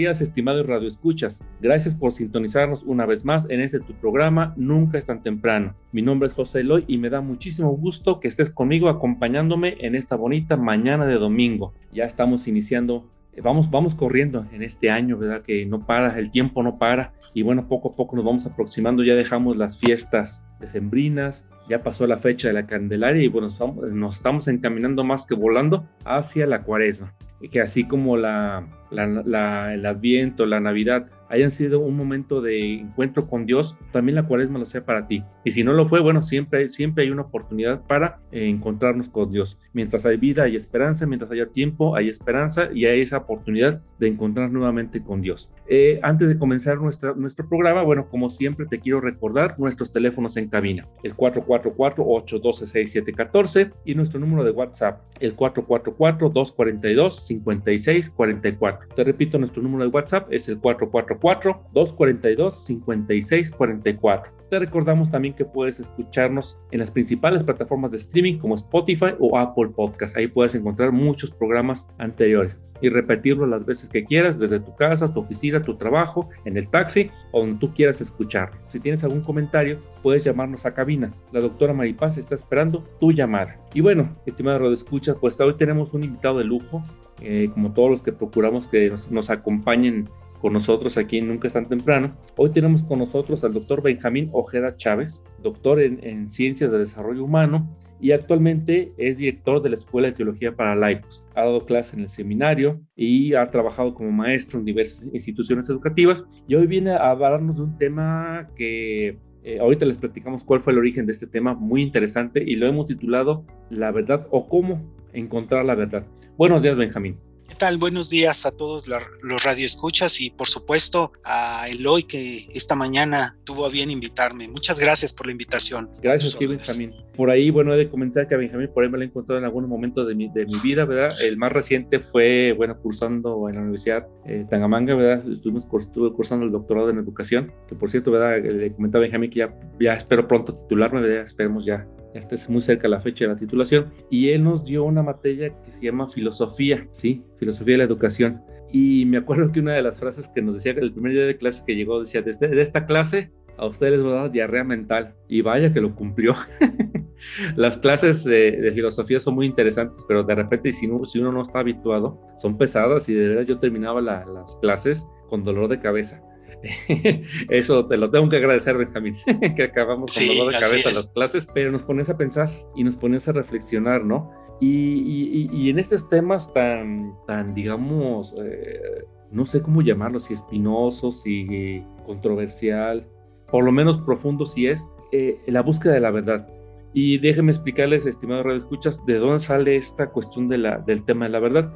Días, estimados radioescuchas. Gracias por sintonizarnos una vez más en este tu programa Nunca es tan temprano. Mi nombre es José Eloy y me da muchísimo gusto que estés conmigo acompañándome en esta bonita mañana de domingo. Ya estamos iniciando, eh, vamos, vamos corriendo en este año, ¿verdad? Que no para, el tiempo no para y bueno, poco a poco nos vamos aproximando, ya dejamos las fiestas decembrinas, ya pasó la fecha de la Candelaria y bueno, nos estamos encaminando más que volando hacia la cuaresma que así como la, el Adviento, la Navidad, hayan sido un momento de encuentro con Dios, también la cuaresma lo sea para ti. Y si no lo fue, bueno, siempre, siempre hay una oportunidad para eh, encontrarnos con Dios. Mientras hay vida, hay esperanza, mientras haya tiempo, hay esperanza y hay esa oportunidad de encontrar nuevamente con Dios. Eh, antes de comenzar nuestra, nuestro programa, bueno, como siempre te quiero recordar nuestros teléfonos en cabina, el 444-812-6714 y nuestro número de WhatsApp, el 444-242-5644. Te repito, nuestro número de WhatsApp es el 444 242-5644. Te recordamos también que puedes escucharnos en las principales plataformas de streaming como Spotify o Apple Podcast. Ahí puedes encontrar muchos programas anteriores y repetirlo las veces que quieras, desde tu casa, tu oficina, tu trabajo, en el taxi o donde tú quieras escuchar. Si tienes algún comentario, puedes llamarnos a cabina. La doctora Maripaz está esperando tu llamada. Y bueno, estimada Radio Escucha, pues hoy tenemos un invitado de lujo, eh, como todos los que procuramos que nos acompañen con nosotros aquí en Nunca es tan temprano. Hoy tenemos con nosotros al doctor Benjamín Ojeda Chávez, doctor en, Ciencias de Desarrollo Humano y actualmente es director de la Escuela de Teología para Laicos. Ha dado clases en el seminario y ha trabajado como maestro en diversas instituciones educativas y hoy viene a hablarnos de un tema que eh, ahorita les platicamos cuál fue el origen de este tema, muy interesante, y lo hemos titulado La verdad o cómo encontrar la verdad. Buenos días, Benjamín. ¿Qué tal? Buenos días a todos los radioescuchas y por supuesto a Eloy que esta mañana tuvo a bien invitarme. Muchas gracias por la invitación. Gracias, Benjamín. Por ahí, bueno, he de comentar que a Benjamín por ahí me lo he encontrado en algunos momentos de mi, de mi vida, ¿verdad? El más reciente fue, bueno, cursando en la Universidad eh, Tangamanga, ¿verdad? Estuvimos, estuve cursando el doctorado en educación, que por cierto, ¿verdad? Le comentaba a Benjamín que ya, ya espero pronto titularme, ¿verdad? Esperemos ya ya está muy cerca la fecha de la titulación, y él nos dio una materia que se llama filosofía, ¿sí? Filosofía de la educación. Y me acuerdo que una de las frases que nos decía el primer día de clase que llegó decía, desde de esta clase a ustedes les va a dar diarrea mental. Y vaya que lo cumplió. Las clases de, filosofía son muy interesantes, pero de repente si uno, si uno no está habituado, son pesadas y de verdad yo terminaba las clases con dolor de cabeza. Eso te lo tengo que agradecer, Benjamín, que acabamos con dolor de cabeza las clases, pero nos pones a pensar y nos pones a reflexionar, ¿no? Y, en estos temas tan, tan digamos, eh, no sé cómo llamarlo, si espinoso, si controversial, por lo menos profundo si es, eh, la búsqueda de la verdad. Y déjenme explicarles, estimados radioescuchas, de dónde sale esta cuestión de la, del tema de la verdad.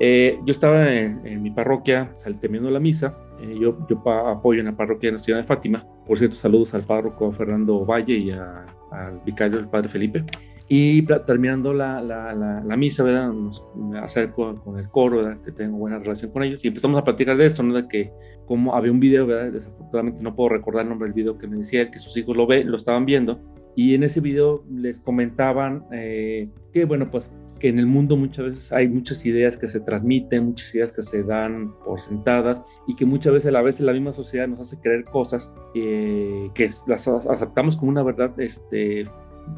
Eh, yo estaba en, mi parroquia, terminando la misa, eh, yo, yo apoyo en la parroquia la ciudad de Fátima. Por cierto, saludos al párroco Fernando Valle y al vicario, el padre Felipe. Y terminando la, la, la, misa, ¿verdad? me acerco con el coro, ¿verdad? que tengo buena relación con ellos, y empezamos a platicar de eso, ¿no? De que como había un video, ¿verdad? Desafortunadamente no puedo recordar el nombre del video que me decía que sus hijos lo, ve, lo estaban viendo, y en ese video les comentaban eh, que, bueno, pues que en el mundo muchas veces hay muchas ideas que se transmiten, muchas ideas que se dan por sentadas y que muchas veces a la vez la misma sociedad nos hace creer cosas eh, que las aceptamos como una verdad este,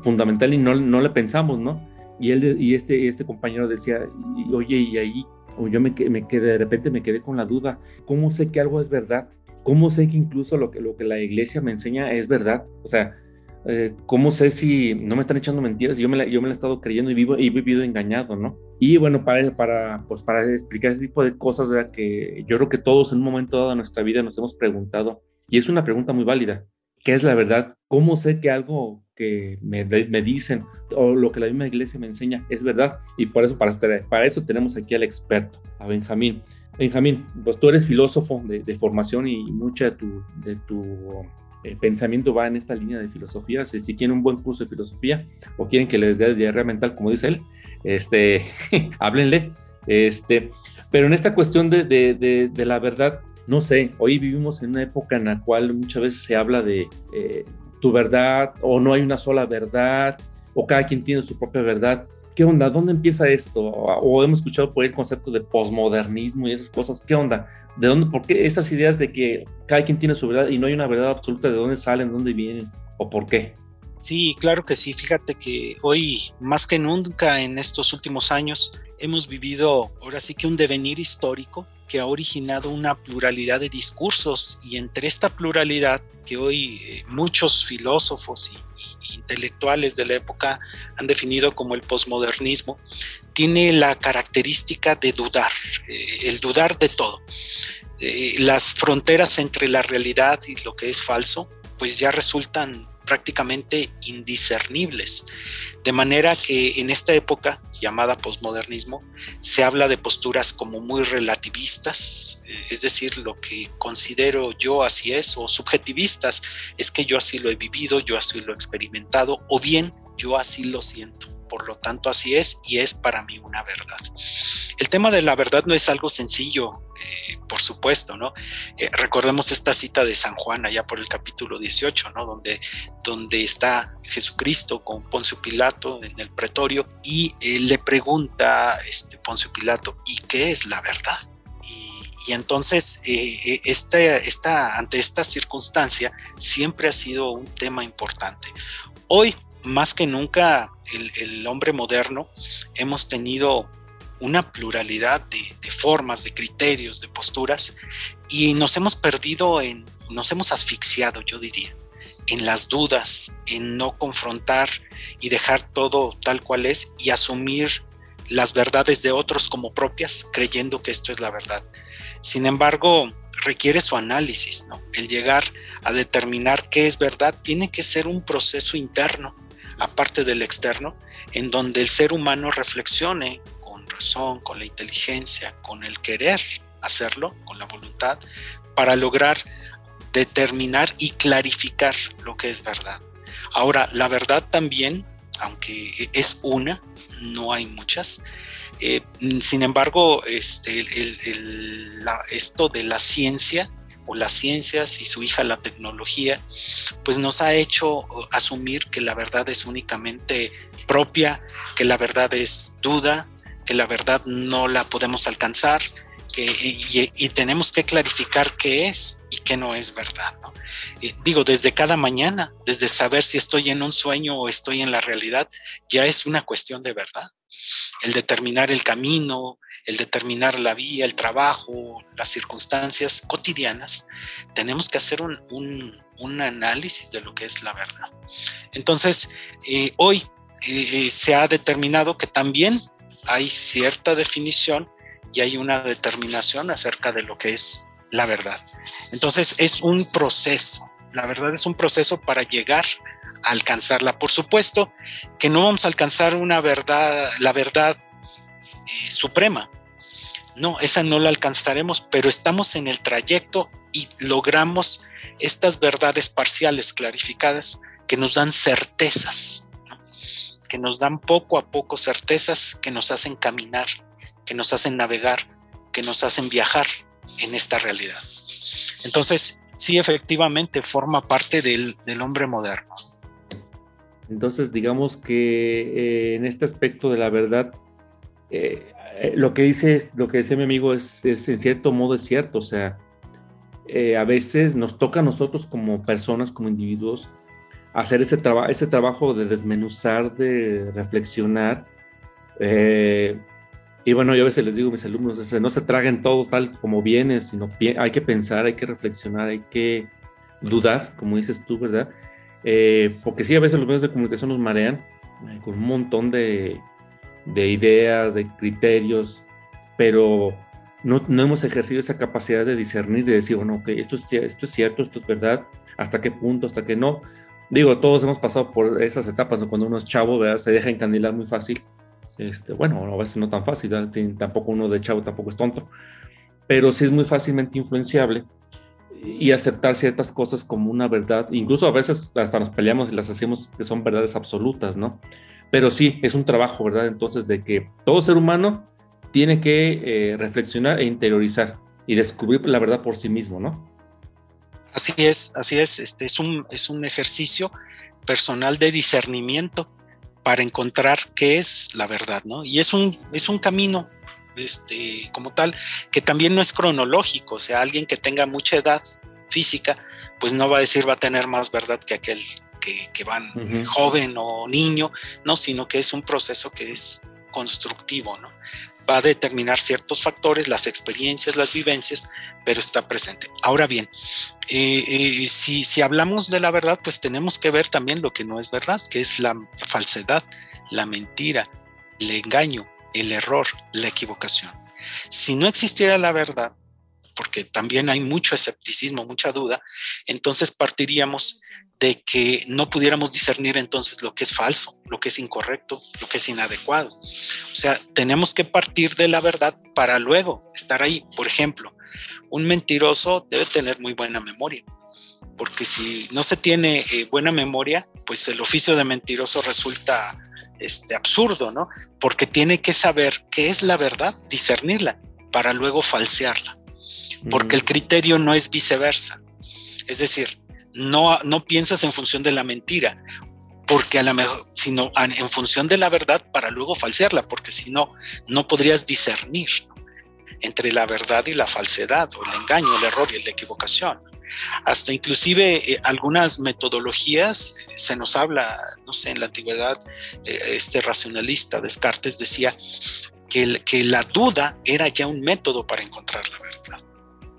fundamental y no, no le pensamos, ¿no? Y, él, y este, este compañero decía, oye, y ahí, yo me, me de repente me quedé con la duda, ¿cómo sé que algo es verdad? ¿Cómo sé que incluso lo que, lo que la iglesia me enseña es verdad? O sea, eh, ¿cómo sé si no me están echando mentiras? Yo me la, yo me la he estado creyendo y vivo y he vivido engañado, ¿no? Y bueno, para, para, pues para explicar ese tipo de cosas, ¿verdad? Que yo creo que todos en un momento dado de nuestra vida nos hemos preguntado, y es una pregunta muy válida, ¿qué es la verdad? ¿Cómo sé que algo que me, me dicen o lo que la misma iglesia me enseña es verdad? Y por eso, para, para eso tenemos aquí al experto, a Benjamín. Benjamín, pues tú eres filósofo de, de formación y mucha de tu, de tu eh, pensamiento va en esta línea de filosofía. Si, si, quieren un buen curso de filosofía o quieren que les dé diarrea mental, como dice él, este, háblenle. Este, pero en esta cuestión de, de, de, la verdad, no sé, hoy vivimos en una época en la cual muchas veces se habla de eh, tu verdad o no hay una sola verdad o cada quien tiene su propia verdad. ¿Qué onda? ¿Dónde empieza esto? O hemos escuchado por el concepto de posmodernismo y esas cosas. ¿Qué onda? ¿De dónde? ¿Por qué esas ideas de que cada quien tiene su verdad y no hay una verdad absoluta de dónde salen, de dónde vienen o por qué? Sí, claro que sí. Fíjate que hoy, más que nunca en estos últimos años, hemos vivido ahora sí que un devenir histórico que ha originado una pluralidad de discursos y entre esta pluralidad que hoy eh, muchos filósofos y, intelectuales de la época han definido como el posmodernismo, tiene la característica de dudar, eh, el dudar de todo. Eh, las fronteras entre la realidad y lo que es falso, pues ya resultan prácticamente indiscernibles. De manera que en esta época llamada posmodernismo se habla de posturas como muy relativistas, es decir, lo que considero yo así es, o subjetivistas, es que yo así lo he vivido, yo así lo he experimentado, o bien yo así lo siento por lo tanto así es y es para mí una verdad. El tema de la verdad no es algo sencillo, eh, por supuesto, ¿no? Eh, recordemos esta cita de San Juan allá por el capítulo 18, ¿no? Donde, donde está Jesucristo con Poncio Pilato en el pretorio y le pregunta este, Poncio Pilato, ¿y qué es la verdad? Y, entonces, eh, este, esta, ante esta circunstancia, siempre ha sido un tema importante. Hoy, más que nunca el, hombre moderno hemos tenido una pluralidad de, formas, de criterios, de posturas y nos hemos perdido en, nos hemos asfixiado, yo diría, en las dudas, en no confrontar y dejar todo tal cual es y asumir las verdades de otros como propias, creyendo que esto es la verdad. Sin embargo, requiere su análisis, ¿no? El llegar a determinar qué es verdad tiene que ser un proceso interno aparte del externo, en donde el ser humano reflexione con razón, con la inteligencia, con el querer hacerlo, con la voluntad, para lograr determinar y clarificar lo que es verdad. Ahora, la verdad también, aunque es una, no hay muchas, eh, sin embargo, este, esto de la ciencia las ciencias y su hija la tecnología, pues nos ha hecho asumir que la verdad es únicamente propia, que la verdad es duda, que la verdad no la podemos alcanzar, que, y, tenemos que clarificar qué es y qué no es verdad. digo, desde cada mañana, desde saber si estoy en un sueño o estoy en la realidad, ya es una cuestión de verdad. El determinar el camino, el determinar la vía, el trabajo, las circunstancias cotidianas, tenemos que hacer un, análisis de lo que es la verdad. Entonces, eh, hoy eh, eh, se ha determinado que también hay cierta definición y hay una determinación acerca de lo que es la verdad. Entonces, es un proceso. La verdad es un proceso para llegar a alcanzarla. Por supuesto que no vamos a alcanzar una verdad, la verdad eh, suprema. No, esa no la alcanzaremos, pero estamos en el trayecto y logramos estas verdades parciales clarificadas que nos dan certezas, que nos dan poco a poco certezas que nos hacen caminar, que nos hacen navegar, que nos hacen viajar en esta realidad. Entonces, sí, efectivamente, forma parte del, hombre moderno. Entonces, digamos que eh, en este aspecto de la verdad, eh, lo que dice, lo que dice mi amigo es, en cierto modo es cierto, o sea, eh, a veces nos toca a nosotros como personas, como individuos, hacer ese, ese trabajo de desmenuzar, de reflexionar Eh, y bueno, yo a veces les digo a mis alumnos, no se traguen todo tal como viene, sino hay que pensar, hay que reflexionar, hay que dudar, como dices tú, ¿verdad? Eh, porque sí, a veces los medios de comunicación nos marean con un montón de, de, ideas, de criterios, pero no, no, hemos ejercido esa capacidad de discernir, de decir, bueno, ok, esto es, esto es cierto, esto es verdad, hasta qué punto, hasta qué no. Digo, todos hemos pasado por esas etapas, ¿no? cuando uno es chavo, ¿verdad? se deja encandilar muy fácil. Este, bueno, a veces no tan fácil, tampoco uno de chavo tampoco es tonto, pero sí es muy fácilmente influenciable y aceptar ciertas cosas como una verdad. Incluso a veces hasta nos peleamos y las hacemos que son verdades absolutas, ¿no? Pero sí, es un trabajo, ¿verdad? Entonces, de que todo ser humano tiene que eh, reflexionar e interiorizar y descubrir la verdad por sí mismo, ¿no? Así es, así es. Este es un, es un ejercicio personal de discernimiento para encontrar qué es la verdad, ¿no? Y es un, es un camino este, como tal, que también no es cronológico, o sea, alguien que tenga mucha edad física, pues no va a decir va a tener más verdad que aquel que, que van joven o niño, no, sino que es un proceso que es constructivo, ¿no? Va a determinar ciertos factores, las experiencias, las vivencias, pero está presente. Ahora bien, eh, eh, si, si hablamos de la verdad, pues tenemos que ver también lo que no es verdad, que es la falsedad, la mentira, el engaño, el error, la equivocación. Si no existiera la verdad, porque también hay mucho escepticismo, mucha duda, entonces partiríamos de que no pudiéramos discernir entonces lo que es falso, lo que es incorrecto, lo que es inadecuado. O sea, tenemos que partir de la verdad para luego estar ahí. Por ejemplo, un mentiroso debe tener muy buena memoria, porque si no se tiene eh, buena memoria, pues el oficio de mentiroso resulta este, absurdo, ¿no? Porque tiene que saber qué es la verdad, discernirla, para luego falsearla. Porque el mm. criterio no es viceversa. Es decir, no, no piensas en función de la mentira, porque a la mejor, sino en función de la verdad para luego falsearla, porque si no, no podrías discernir entre la verdad y la falsedad, o el engaño, el error y la equivocación. Hasta inclusive eh, algunas metodologías, se nos habla, no sé, en la antigüedad, eh, este racionalista Descartes decía que, que la duda era ya un método para encontrar la verdad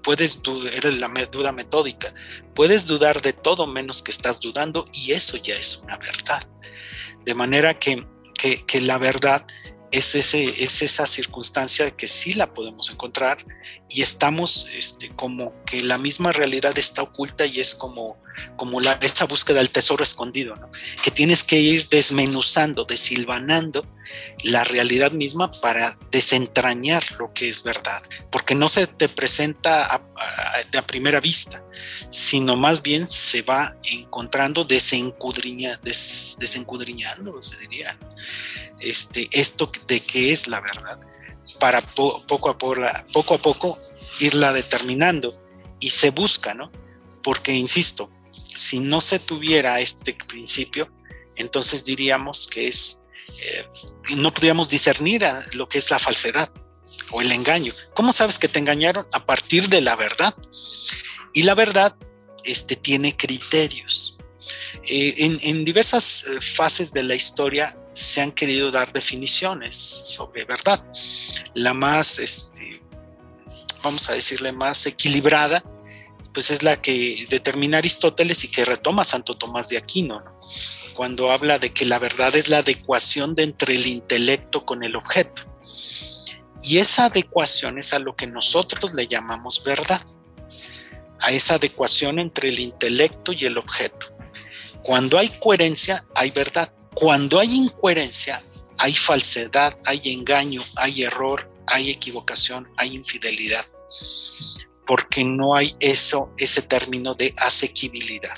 puedes dudar, la duda metódica, puedes dudar de todo menos que estás dudando y eso ya es una verdad. De manera que, que, la verdad es, ese, es esa circunstancia que sí la podemos encontrar y estamos este, como que la misma realidad está oculta y es como, como la, esa búsqueda del tesoro escondido, ¿no? que tienes que ir desmenuzando, desilvanando la realidad misma para desentrañar lo que es verdad, porque no se te presenta a, primera vista, sino más bien se va encontrando desencudriña, desencudriñando, se diría. este, esto de qué es la verdad, para poco, a poco, poco a poco irla determinando y se busca, ¿no? Porque, insisto, si no se tuviera este principio, entonces diríamos que es, eh, no podríamos discernir lo que es la falsedad o el engaño. ¿Cómo sabes que te engañaron? A partir de la verdad. Y la verdad este, tiene criterios. Eh, en, diversas eh, fases de la historia se han querido dar definiciones sobre verdad. La más, este, vamos a decirle, más equilibrada, pues es la que determina Aristóteles y que retoma Santo Tomás de Aquino, cuando habla de que la verdad es la adecuación de entre el intelecto con el objeto. Y esa adecuación es a lo que nosotros le llamamos verdad, a esa adecuación entre el intelecto y el objeto. Cuando hay coherencia, hay verdad. Cuando hay incoherencia, hay falsedad, hay engaño, hay error, hay equivocación, hay infidelidad. Porque no hay eso, ese término de asequibilidad.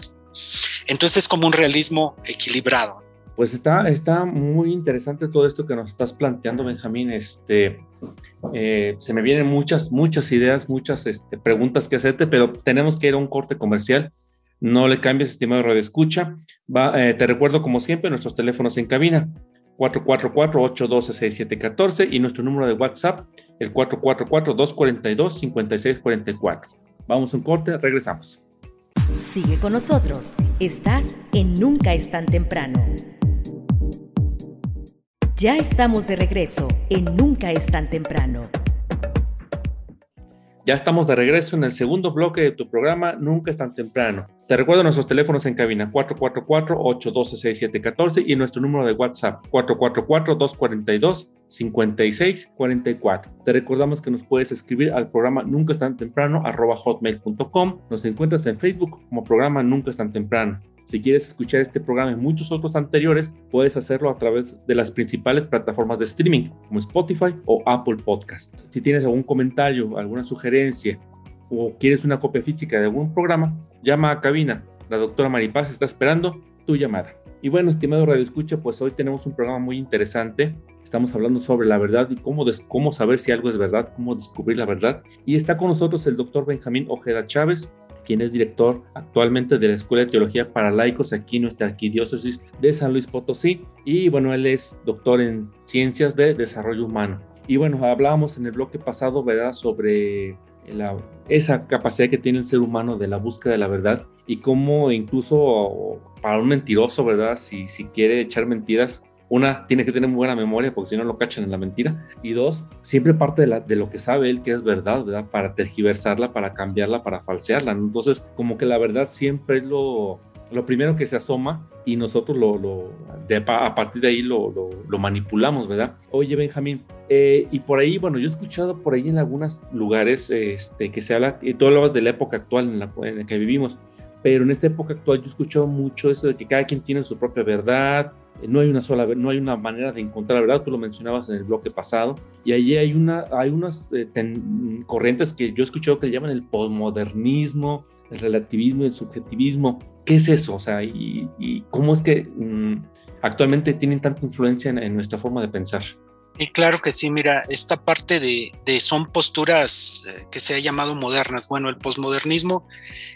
Entonces es como un realismo equilibrado. Pues está, está muy interesante todo esto que nos estás planteando, Benjamín. Este, eh, se me vienen muchas, muchas ideas, muchas este, preguntas que hacerte, pero tenemos que ir a un corte comercial. No le cambies, estimado Radio Escucha. Eh, te recuerdo, como siempre, nuestros teléfonos en cabina. 444-812-6714 y nuestro número de WhatsApp, el 444-242-5644. Vamos a un corte, regresamos. Sigue con nosotros. Estás en Nunca es tan temprano. Ya estamos de regreso en Nunca es tan temprano. Ya estamos de regreso en el segundo bloque de tu programa Nunca es tan temprano. Te recuerdo nuestros teléfonos en cabina 444-812-6714 y nuestro número de WhatsApp 444-242-5644. Te recordamos que nos puedes escribir al programa Nunca es tan temprano arroba hotmail.com. Nos encuentras en Facebook como programa Nunca es tan temprano. Si quieres escuchar este programa y muchos otros anteriores, puedes hacerlo a través de las principales plataformas de streaming como Spotify o Apple Podcast. Si tienes algún comentario, alguna sugerencia o quieres una copia física de algún programa, llama a cabina. La doctora Maripaz está esperando tu llamada. Y bueno, estimado Radio Escucha, pues hoy tenemos un programa muy interesante. Estamos hablando sobre la verdad y cómo, cómo saber si algo es verdad, cómo descubrir la verdad. Y está con nosotros el doctor Benjamín Ojeda Chávez, quien es director actualmente de la Escuela de Teología para Laicos aquí en nuestra arquidiócesis de San Luis Potosí. Y bueno, él es doctor en Ciencias de Desarrollo Humano. Y bueno, hablábamos en el bloque pasado, ¿verdad?, sobre la, esa capacidad que tiene el ser humano de la búsqueda de la verdad y cómo incluso para un mentiroso, ¿verdad?, si, si quiere echar mentiras, una, tiene que tener muy buena memoria porque si no lo cachan en la mentira. Y dos, siempre parte de, de lo que sabe él que es verdad, ¿verdad? Para tergiversarla, para cambiarla, para falsearla. Entonces, como que la verdad siempre es lo, lo primero que se asoma y nosotros lo, a partir de ahí lo, lo, manipulamos, ¿verdad? Oye, Benjamín, eh, y por ahí, bueno, yo he escuchado por ahí en algunos lugares este, que se habla, tú hablabas de la época actual en la, que vivimos, pero en esta época actual yo he escuchado mucho eso de que cada quien tiene su propia verdad, no hay una sola, no hay una manera de encontrar la verdad, tú lo mencionabas en el bloque pasado, y allí hay, una, hay unas eh, corrientes que yo he escuchado que llaman el posmodernismo, el relativismo el subjetivismo. ¿Qué es eso? O sea, y, cómo es que mm, actualmente tienen tanta influencia en nuestra forma de pensar. Y claro que sí, mira, esta parte de, son posturas eh, que se ha llamado modernas. Bueno, el posmodernismo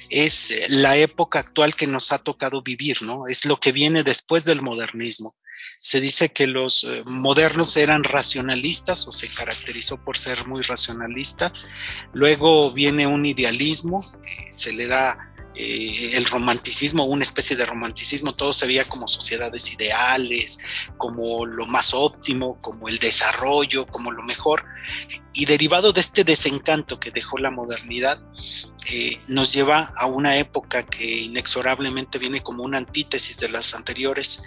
es la época actual que nos ha tocado vivir, ¿no? Es lo que viene después del modernismo. Se dice que los eh, modernos eran racionalistas o se caracterizó por ser muy racionalista. Luego viene un idealismo, se le da eh, el romanticismo, una especie de romanticismo, todo se veía como sociedades ideales, como lo más óptimo, como el desarrollo, como lo mejor. Y derivado de este desencanto que dejó la modernidad, eh, nos lleva a una época que inexorablemente viene como una antítesis de las anteriores,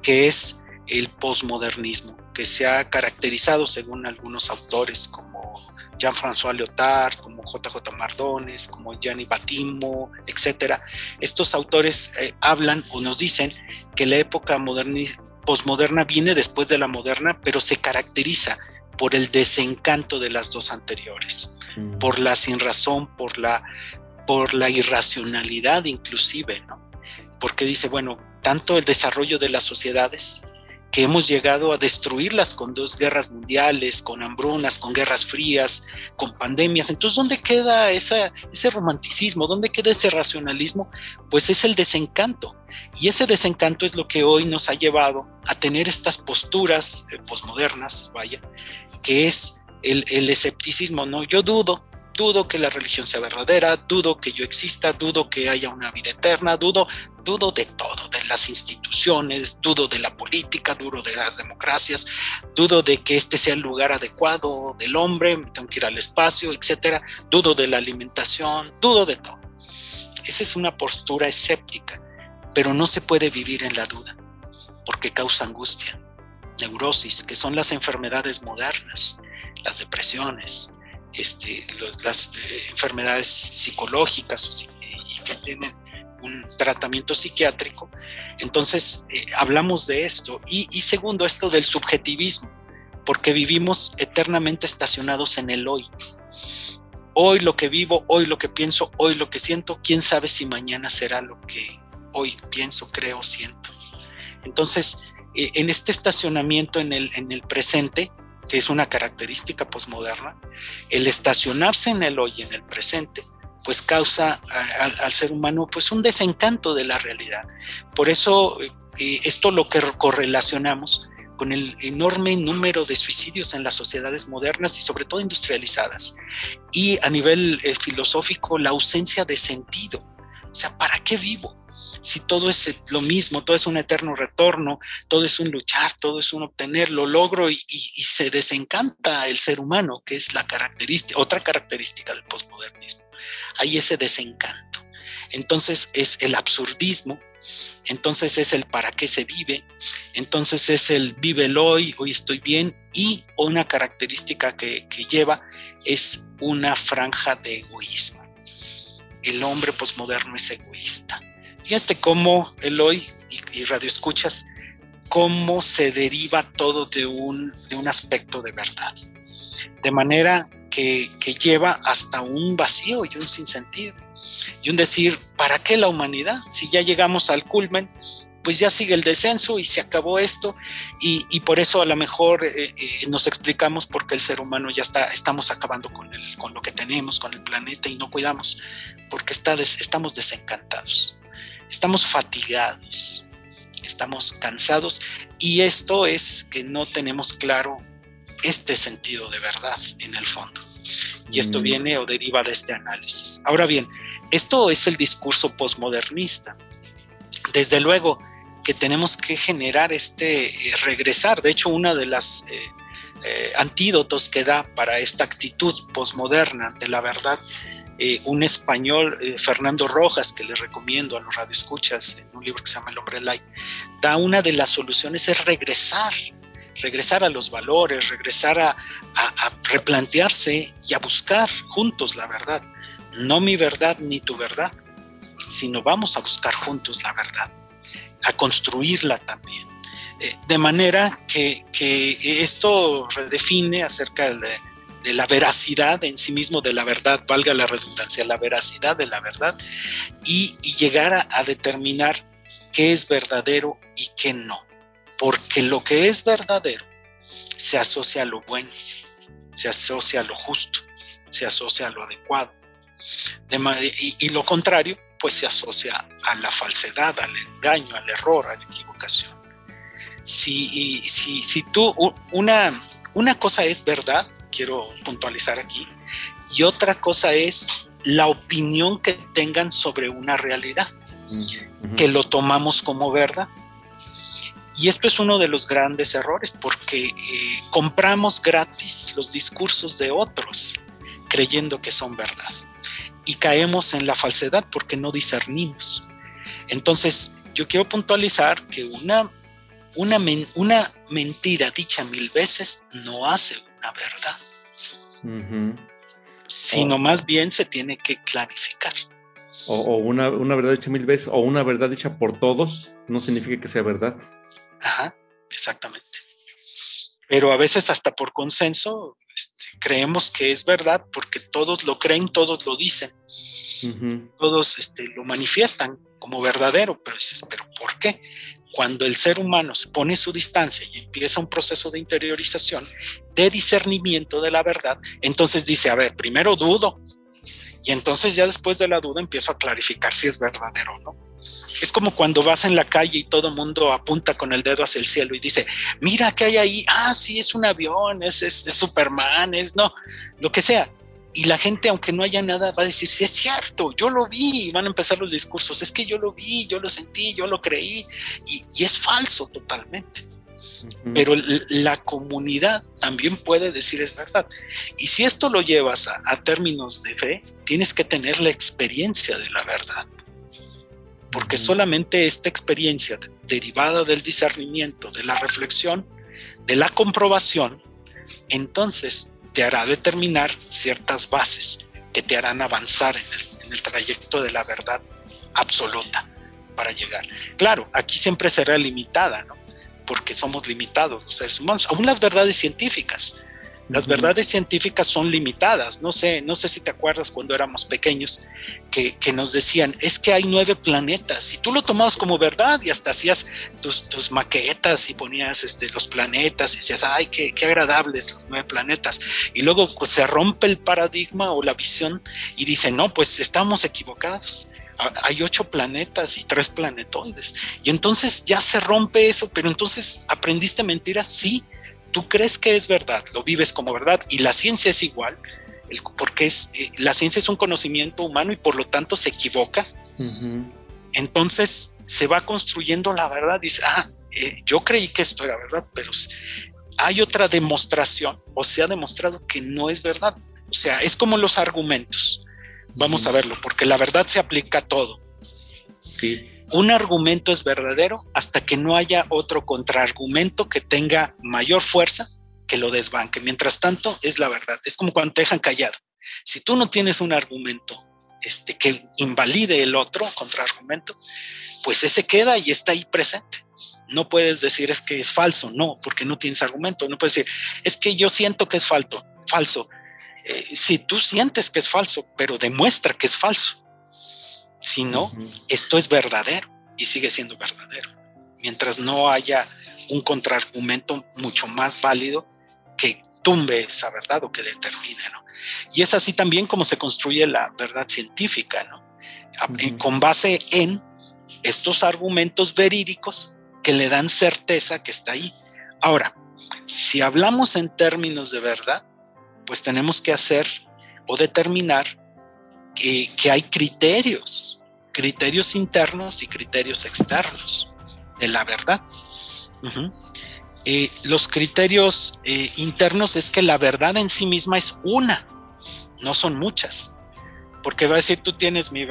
que es el posmodernismo, que se ha caracterizado, según algunos autores, como Jean-François Lyotard, como JJ Mardones, como Gianni Batimo, etc. Estos autores eh, hablan o nos dicen que la época posmoderna viene después de la moderna, pero se caracteriza por el desencanto de las dos anteriores, mm. por la sinrazón, por la, por la irracionalidad inclusive, ¿no? Porque dice, bueno, tanto el desarrollo de las sociedades que hemos llegado a destruirlas con dos guerras mundiales, con hambrunas, con guerras frías, con pandemias. Entonces, ¿dónde queda ese romanticismo? ¿Dónde queda ese racionalismo? Pues es el desencanto. Y ese desencanto es lo que hoy nos ha llevado a tener estas posturas eh, posmodernas, vaya, que es el, el escepticismo, ¿no? Yo dudo, dudo que la religión sea verdadera, dudo que yo exista, dudo que haya una vida eterna, dudo, dudo de todo, de las instituciones, dudo de la política, dudo de las democracias, dudo de que este sea el lugar adecuado del hombre, tengo que ir al espacio, etcétera, dudo de la alimentación, dudo de todo. Esa es una postura escéptica, pero no se puede vivir en la duda, porque causa angustia, neurosis, que son las enfermedades modernas, las depresiones, este, las eh, enfermedades psicológicas y que tienen un tratamiento psiquiátrico. Entonces, eh, hablamos de esto. Y, segundo, esto del subjetivismo, porque vivimos eternamente estacionados en el hoy. Hoy lo que vivo, hoy lo que pienso, hoy lo que siento, quién sabe si mañana será lo que hoy pienso, creo, siento. Entonces, eh, en este estacionamiento en el, en el presente, que es una característica posmoderna, el estacionarse en el hoy, en el presente, pues causa al ser humano pues un desencanto de la realidad. Por eso eh, esto lo que correlacionamos con el enorme número de suicidios en las sociedades modernas y sobre todo industrializadas. Y a nivel eh, filosófico, la ausencia de sentido. O sea, ¿para qué vivo? si todo es lo mismo, todo es un eterno retorno, todo es un luchar, todo es un obtener, lo logro y, se desencanta el ser humano, que es la característica, otra característica del posmodernismo. Hay ese desencanto. Entonces es el absurdismo, entonces es el para qué se vive, entonces es el vive el hoy, hoy estoy bien, y una característica que, lleva es una franja de egoísmo. El hombre posmoderno es egoísta Fíjate cómo Eloy y, y Radio Escuchas, cómo se deriva todo de un, de un aspecto de verdad. De manera que, lleva hasta un vacío y un sinsentido. Y un decir, ¿para qué la humanidad? Si ya llegamos al culmen, pues ya sigue el descenso y se acabó esto y, por eso a lo mejor eh, eh, nos explicamos por qué el ser humano ya está, estamos acabando con lo que tenemos, con el planeta y no cuidamos, porque está estamos desencantados estamos fatigados, estamos cansados y esto es que no tenemos claro este sentido de verdad en el fondo. Y esto mm. viene o deriva de este análisis. Ahora bien, esto es el discurso posmodernista. Desde luego que tenemos que generar este eh, regresar. De hecho, una de las eh, eh, antídotos que da para esta actitud posmoderna de la verdad eh, un español, eh, Fernando Rojas, que le recomiendo a los radioescuchas en un libro que se llama El hombre light, da una de las soluciones es regresar, regresar a los valores, regresar a, replantearse y a buscar juntos la verdad. No mi verdad ni tu verdad, sino vamos a buscar juntos la verdad, a construirla también. Eh, de manera que, que, esto redefine acerca de, de la veracidad en sí mismo de la verdad, valga la redundancia, la veracidad de la verdad, y, llegar a, determinar qué es verdadero y qué no. Porque lo que es verdadero se asocia a lo bueno, se asocia a lo justo, se asocia a lo adecuado. y, lo contrario, pues se asocia a la falsedad, al engaño, al error, a la equivocación. Si, si, si tú, una, una cosa es verdad quiero puntualizar aquí. Y otra cosa es la opinión que tengan sobre una realidad, que lo tomamos como verdad. Y esto es uno de los grandes errores porque eh, compramos gratis los discursos de otros creyendo que son verdad. Y caemos en la falsedad porque no discernimos. Entonces, yo quiero puntualizar que una, una, una mentira dicha mil veces no hace verdad. Sino más bien se tiene que clarificar. O, una, una, verdad dicha mil veces o una verdad dicha por todos no significa que sea verdad. Ajá, exactamente. Pero a veces hasta por consenso este, creemos que es verdad porque todos lo creen, todos lo dicen, todos este, lo manifiestan como verdadero, pero dices, ¿pero por qué? cuando el ser humano se pone su distancia y empieza un proceso de interiorización, de discernimiento de la verdad, entonces dice, a ver, primero dudo, y entonces ya después de la duda empiezo a clarificar si es verdadero o no. Es como cuando vas en la calle y todo el mundo apunta con el dedo hacia el cielo y dice, mira qué hay ahí, ah, sí, es un avión, es, es, es Superman, es no, lo que sea y la gente, aunque no haya nada, va a decir, sí es cierto, yo lo vi, y van a empezar los discursos, es que yo lo vi, yo lo sentí, yo lo creí, y, es falso totalmente. Pero la comunidad también puede decir es verdad. Y si esto lo llevas a, a términos de fe, tienes que tener la experiencia de la verdad. Porque solamente esta experiencia derivada del discernimiento, de la reflexión, de la comprobación, entonces te hará determinar ciertas bases que te harán avanzar en el, trayecto de la verdad absoluta para llegar. Claro, aquí siempre será limitada, ¿no? Porque somos limitados los seres humanos, aún las verdades científicas. Las verdades científicas son limitadas. No sé, no sé si te acuerdas cuando éramos pequeños que, nos decían, es que hay nueve planetas y tú lo tomabas como verdad y hasta hacías tus, maquetas y ponías este, los planetas y decías, ay, qué, qué agradables los nueve planetas. Y luego pues, se rompe el paradigma o la visión y dice, no, pues estamos equivocados hay ocho planetas y tres planetoides. Y entonces ya se rompe eso, pero entonces aprendiste mentiras, sí, tú crees que es verdad, lo vives como verdad y la ciencia es igual, porque es, eh, la ciencia es un conocimiento humano y por lo tanto se equivoca. Entonces se va construyendo la verdad. Dice, ah, eh, yo creí que esto era verdad, pero hay otra demostración o se ha demostrado que no es verdad. O sea, es como los argumentos. Vamos a verlo, porque la verdad se aplica a todo. Sí. Un argumento es verdadero hasta que no haya otro contraargumento que tenga mayor fuerza que lo desbanque. Mientras tanto, es la verdad. Es como cuando te dejan callado. Si tú no tienes un argumento este, que invalide el otro contraargumento, pues ese queda y está ahí presente. No puedes decir es que es falso, no, porque no tienes argumento. No puedes decir, es que yo siento que es falso, falso. Eh, si tú sientes que es falso, pero demuestra que es falso. Si no, esto es verdadero y sigue siendo verdadero. Mientras no haya un contraargumento mucho más válido que tumbe esa verdad o que determine, ¿no? Y es así también como se construye la verdad científica, ¿no? Con base en estos argumentos verídicos que le dan certeza que está ahí. Ahora, si hablamos en términos de verdad, pues tenemos que hacer o determinar que, hay criterios, criterios internos y criterios externos de la verdad. Eh, los criterios eh, internos es que la verdad en sí misma es una, no son muchas. Porque va a decir, tú tienes mi,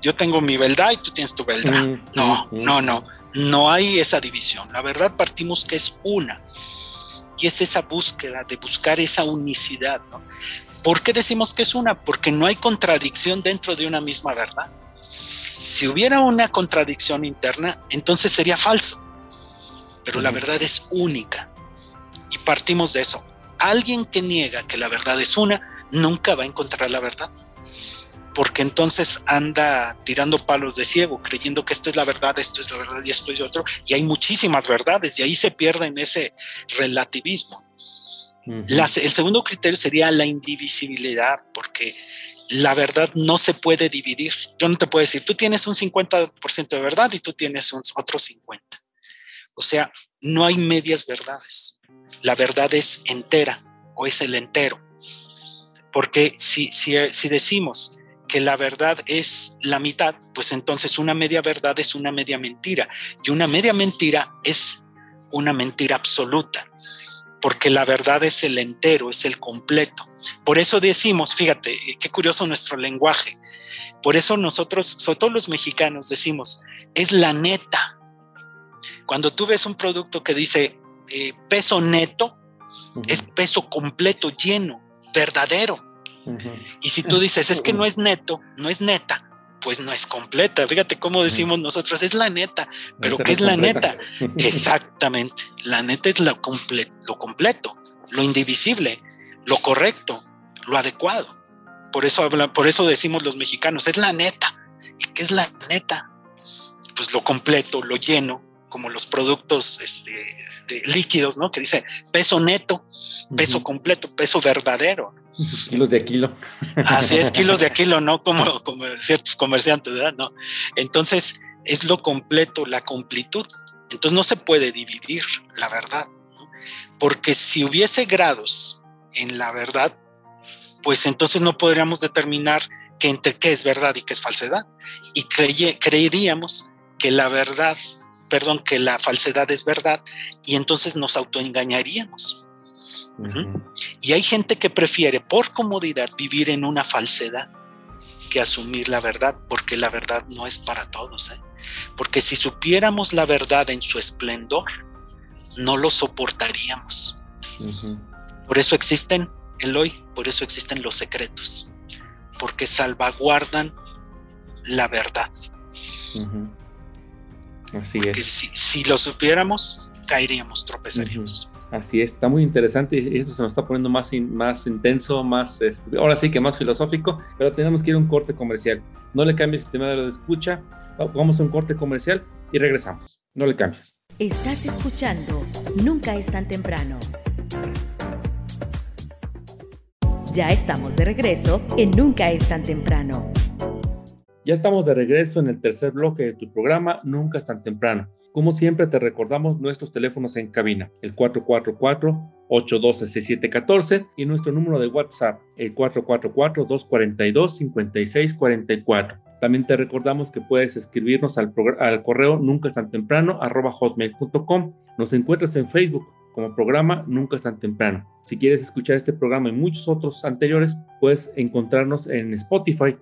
yo tengo mi verdad y tú tienes tu verdad. Mm, no, mm, no, no, no hay esa división. La verdad partimos que es una. Y es esa búsqueda de buscar esa unicidad. ¿no? ¿Por qué decimos que es una? Porque no hay contradicción dentro de una misma verdad. Si hubiera una contradicción interna, entonces sería falso. Pero la verdad es única. Y partimos de eso. Alguien que niega que la verdad es una, nunca va a encontrar la verdad. Porque entonces anda tirando palos de ciego, creyendo que esto es la verdad, esto es la verdad y esto es otro. Y hay muchísimas verdades y ahí se pierde en ese relativismo. El segundo criterio sería la indivisibilidad, porque la verdad no se puede dividir. Yo no te puedo decir, tú tienes un 50% de verdad y tú tienes otro 50%. O sea, no hay medias verdades. La verdad es entera o es el entero. Porque si, si, decimos que la verdad es la mitad, pues entonces una media verdad es una media mentira. Y una media mentira es una mentira absoluta, porque la verdad es el entero, es el completo. Por eso decimos, fíjate, qué curioso nuestro lenguaje. Por eso nosotros, sobre todo los mexicanos, decimos, es la neta. Cuando tú ves un producto que dice eh, peso neto, es peso completo, lleno verdadero. Y si tú dices, es que no es neto, no es neta, pues no es completa. Fíjate cómo decimos nosotros, es la neta. Pero ¿qué es la neta? Exactamente. La neta es lo, lo completo, lo indivisible, lo correcto, lo adecuado. Por eso, por eso decimos los mexicanos, es la neta. ¿Y qué es la neta? Pues lo completo, lo lleno, como los productos este, líquidos, ¿no? Que dice peso neto, peso completo, peso verdadero. Kilos de kilo. Así es, kilos de kilo, ¿no? Como, como ciertos comerciantes, ¿verdad? No. Entonces, es lo completo, la completud. Entonces, no se puede dividir la verdad, ¿no? Porque si hubiese grados en la verdad, pues entonces no podríamos determinar que entre qué es verdad y qué es falsedad. Y creeríamos que la verdad perdón, que la falsedad es verdad y entonces nos autoengañaríamos. Y hay gente que prefiere por comodidad vivir en una falsedad que asumir la verdad, porque la verdad no es para todos. ¿eh? Porque si supiéramos la verdad en su esplendor, no lo soportaríamos. Por eso existen el hoy, por eso existen los secretos, porque salvaguardan la verdad. Así es. Si, si, lo supiéramos, caeríamos, tropezaríamos. Así es, está muy interesante y esto se nos está poniendo más, más intenso, más, ahora sí que más filosófico, pero tenemos que ir a un corte comercial. No le cambies el sistema de escucha, vamos a un corte comercial y regresamos. No le cambies. Estás escuchando Nunca es tan temprano. Ya estamos de regreso en Nunca es tan temprano. Ya estamos de regreso en el tercer bloque de tu programa Nunca es tan temprano. Como siempre te recordamos nuestros teléfonos en cabina, el 444-812-6714 y nuestro número de WhatsApp, el 444-242-5644. También te recordamos que puedes escribirnos al, al correo nunca es tan temprano arroba hotmail.com. Nos encuentras en Facebook como programa Nunca es tan temprano. Si quieres escuchar este programa y muchos otros anteriores, puedes encontrarnos en Spotify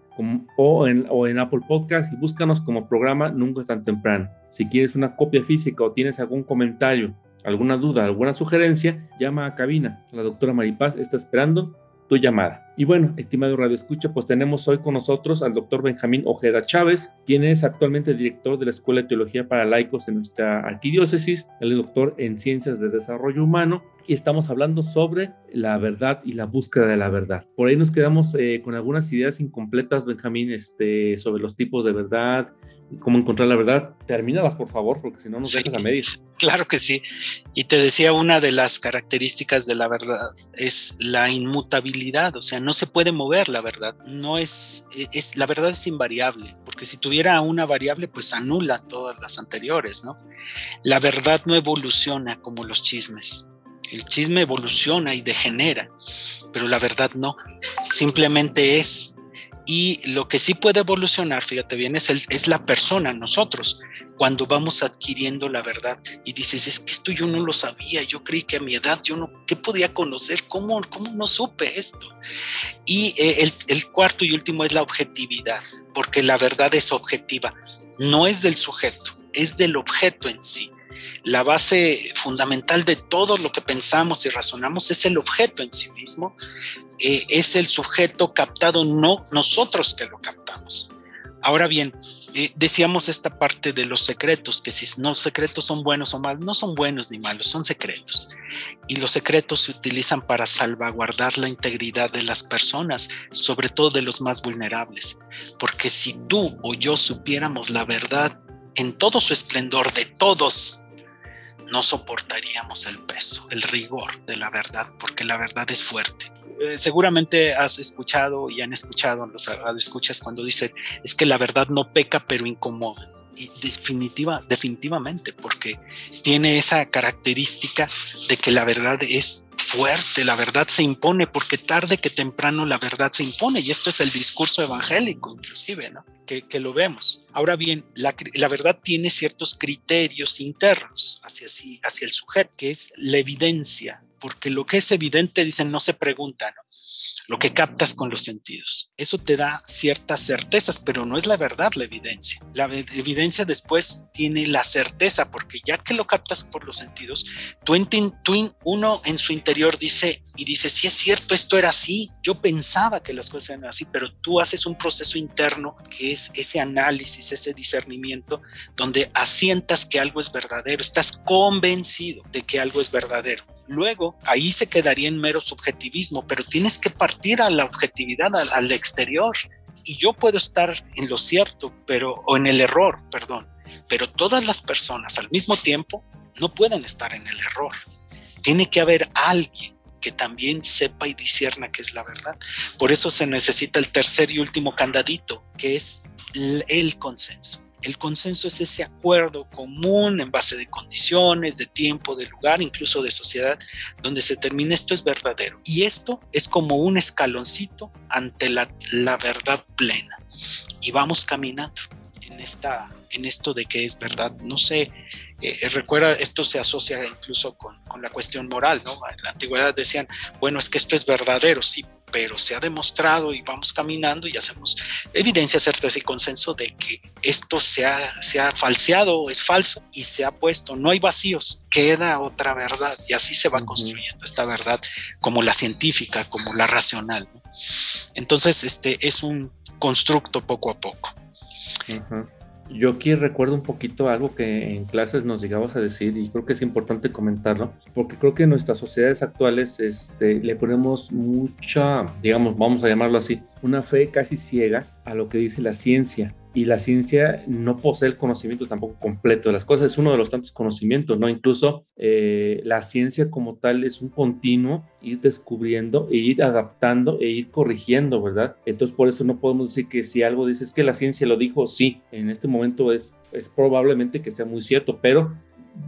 o, en, Apple Podcast y búscanos como programa Nunca es tan temprano. Si quieres una copia física o tienes algún comentario, alguna duda, alguna sugerencia, llama a cabina. La doctora Maripaz está esperando tu llamada. Y bueno, estimado Radio Escucha, pues tenemos hoy con nosotros al doctor Benjamín Ojeda Chávez, quien es actualmente director de la Escuela de Teología para Laicos en nuestra arquidiócesis, es doctor en Ciencias de Desarrollo Humano y estamos hablando sobre la verdad y la búsqueda de la verdad. Por ahí nos quedamos eh, con algunas ideas incompletas, Benjamín, este, sobre los tipos de verdad, cómo encontrar la verdad. Termínalas, por favor, porque si no nos dejas a medias. Claro que sí. Y te decía, una de las características de la verdad es la inmutabilidad, o sea, no se puede mover la verdad. No es, es la verdad es invariable, porque si tuviera una variable, pues anula todas las anteriores, ¿no? La verdad no evoluciona como los chismes. El chisme evoluciona y degenera, pero la verdad no. Simplemente es y lo que sí puede evolucionar, fíjate bien, es, el, es la persona, nosotros, cuando vamos adquiriendo la verdad y dices, es que esto yo no lo sabía, yo creí que a mi edad yo no, ¿qué podía conocer? ¿Cómo, cómo no supe esto? Y eh, el, el cuarto y último es la objetividad, porque la verdad es objetiva, no es del sujeto, es del objeto en sí la base fundamental de todo lo que pensamos y razonamos es el objeto en sí mismo, eh, es el sujeto captado, no nosotros que lo captamos. Ahora bien, eh, decíamos esta parte de los secretos, que si no secretos son buenos o malos, no son buenos ni malos, son secretos. Y los secretos se utilizan para salvaguardar la integridad de las personas, sobre todo de los más vulnerables. Porque si tú o yo supiéramos la verdad en todo su esplendor de todos, no soportaríamos el peso, el rigor de la verdad, porque la verdad es fuerte. Eh, seguramente has escuchado y han escuchado los escuchas cuando dicen es que la verdad no peca pero incomoda. Definitiva, definitivamente, porque tiene esa característica de que la verdad es fuerte, la verdad se impone, porque tarde que temprano la verdad se impone, y esto es el discurso evangélico, inclusive, ¿no? Que, que lo vemos. Ahora bien, la, la, verdad tiene ciertos criterios internos hacia, hacia el sujeto, que es la evidencia, porque lo que es evidente, dicen, no se pregunta, ¿no? Lo que captas con los sentidos. Eso te da ciertas certezas, pero no es la verdad la evidencia. La evidencia después tiene la certeza, porque ya que lo captas por los sentidos, tú, uno en su interior dice y dice, si es cierto, esto era así, yo pensaba que las cosas eran así, pero tú haces un proceso interno que es ese análisis, ese discernimiento, donde asientas que algo es verdadero, estás convencido de que algo es verdadero Luego, ahí se quedaría en mero subjetivismo, pero tienes que partir a la objetividad, al, exterior. Y yo puedo estar en lo cierto, pero, o en el error, perdón, pero todas las personas al mismo tiempo no pueden estar en el error. Tiene que haber alguien que también sepa y disierna qué es la verdad. Por eso se necesita el tercer y último candadito, que es el consenso. El consenso es ese acuerdo común en base de condiciones, de tiempo, de lugar, incluso de sociedad, donde se termina esto es verdadero. Y esto es como un escaloncito ante la, verdad plena. Y vamos caminando en, esta, en esto de que es verdad. No sé, eh, recuerda, esto se asocia incluso con, con, la cuestión moral, ¿no? En la antigüedad decían, bueno, es que esto es verdadero, sí, pero se ha demostrado y vamos caminando y hacemos evidencia, certeza y consenso de que esto se ha, se ha falseado, es falso y se ha puesto, no hay vacíos, queda otra verdad y así se va construyendo esta verdad como la científica, como la racional. Entonces, este es un constructo poco a poco. Yo aquí recuerdo un poquito algo que en clases nos llegabas a decir y creo que es importante comentarlo, porque creo que en nuestras sociedades actuales este, le ponemos mucha, digamos, vamos a llamarlo así, una fe casi ciega a lo que dice la ciencia y la ciencia no posee el conocimiento tampoco completo de las cosas, es uno de los tantos conocimientos, ¿no? Incluso eh, la ciencia como tal es un continuo ir descubriendo e ir adaptando e ir corrigiendo, ¿verdad? Entonces por eso no podemos decir que si algo dices que la ciencia lo dijo, sí, en este momento es, es probablemente que sea muy cierto, pero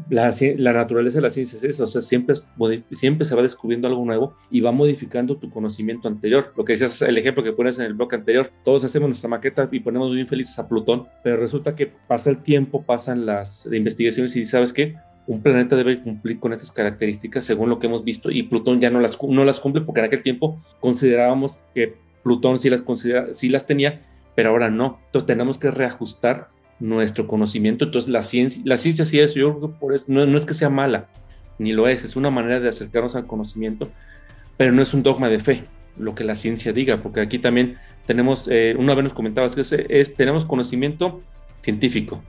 la, la, naturaleza de la ciencia es eso, o sea, siempre, siempre se va descubriendo algo nuevo y va modificando tu conocimiento anterior. Lo que decías, el ejemplo que pones en el bloque anterior, todos hacemos nuestra maqueta y ponemos bien felices a Plutón, pero resulta que pasa el tiempo, pasan las investigaciones y sabes qué, un planeta debe cumplir con estas características según lo que hemos visto y Plutón ya no las, no las cumple porque en aquel tiempo considerábamos que Plutón sí las, considera, sí las tenía, pero ahora no. Entonces tenemos que reajustar nuestro conocimiento. Entonces la ciencia, la ciencia sí es, yo creo que por eso, no, no es que sea mala, ni lo es, es una manera de acercarnos al conocimiento, pero no es un dogma de fe lo que la ciencia diga, porque aquí también tenemos, eh, una vez nos comentabas que es, tenemos conocimiento científico,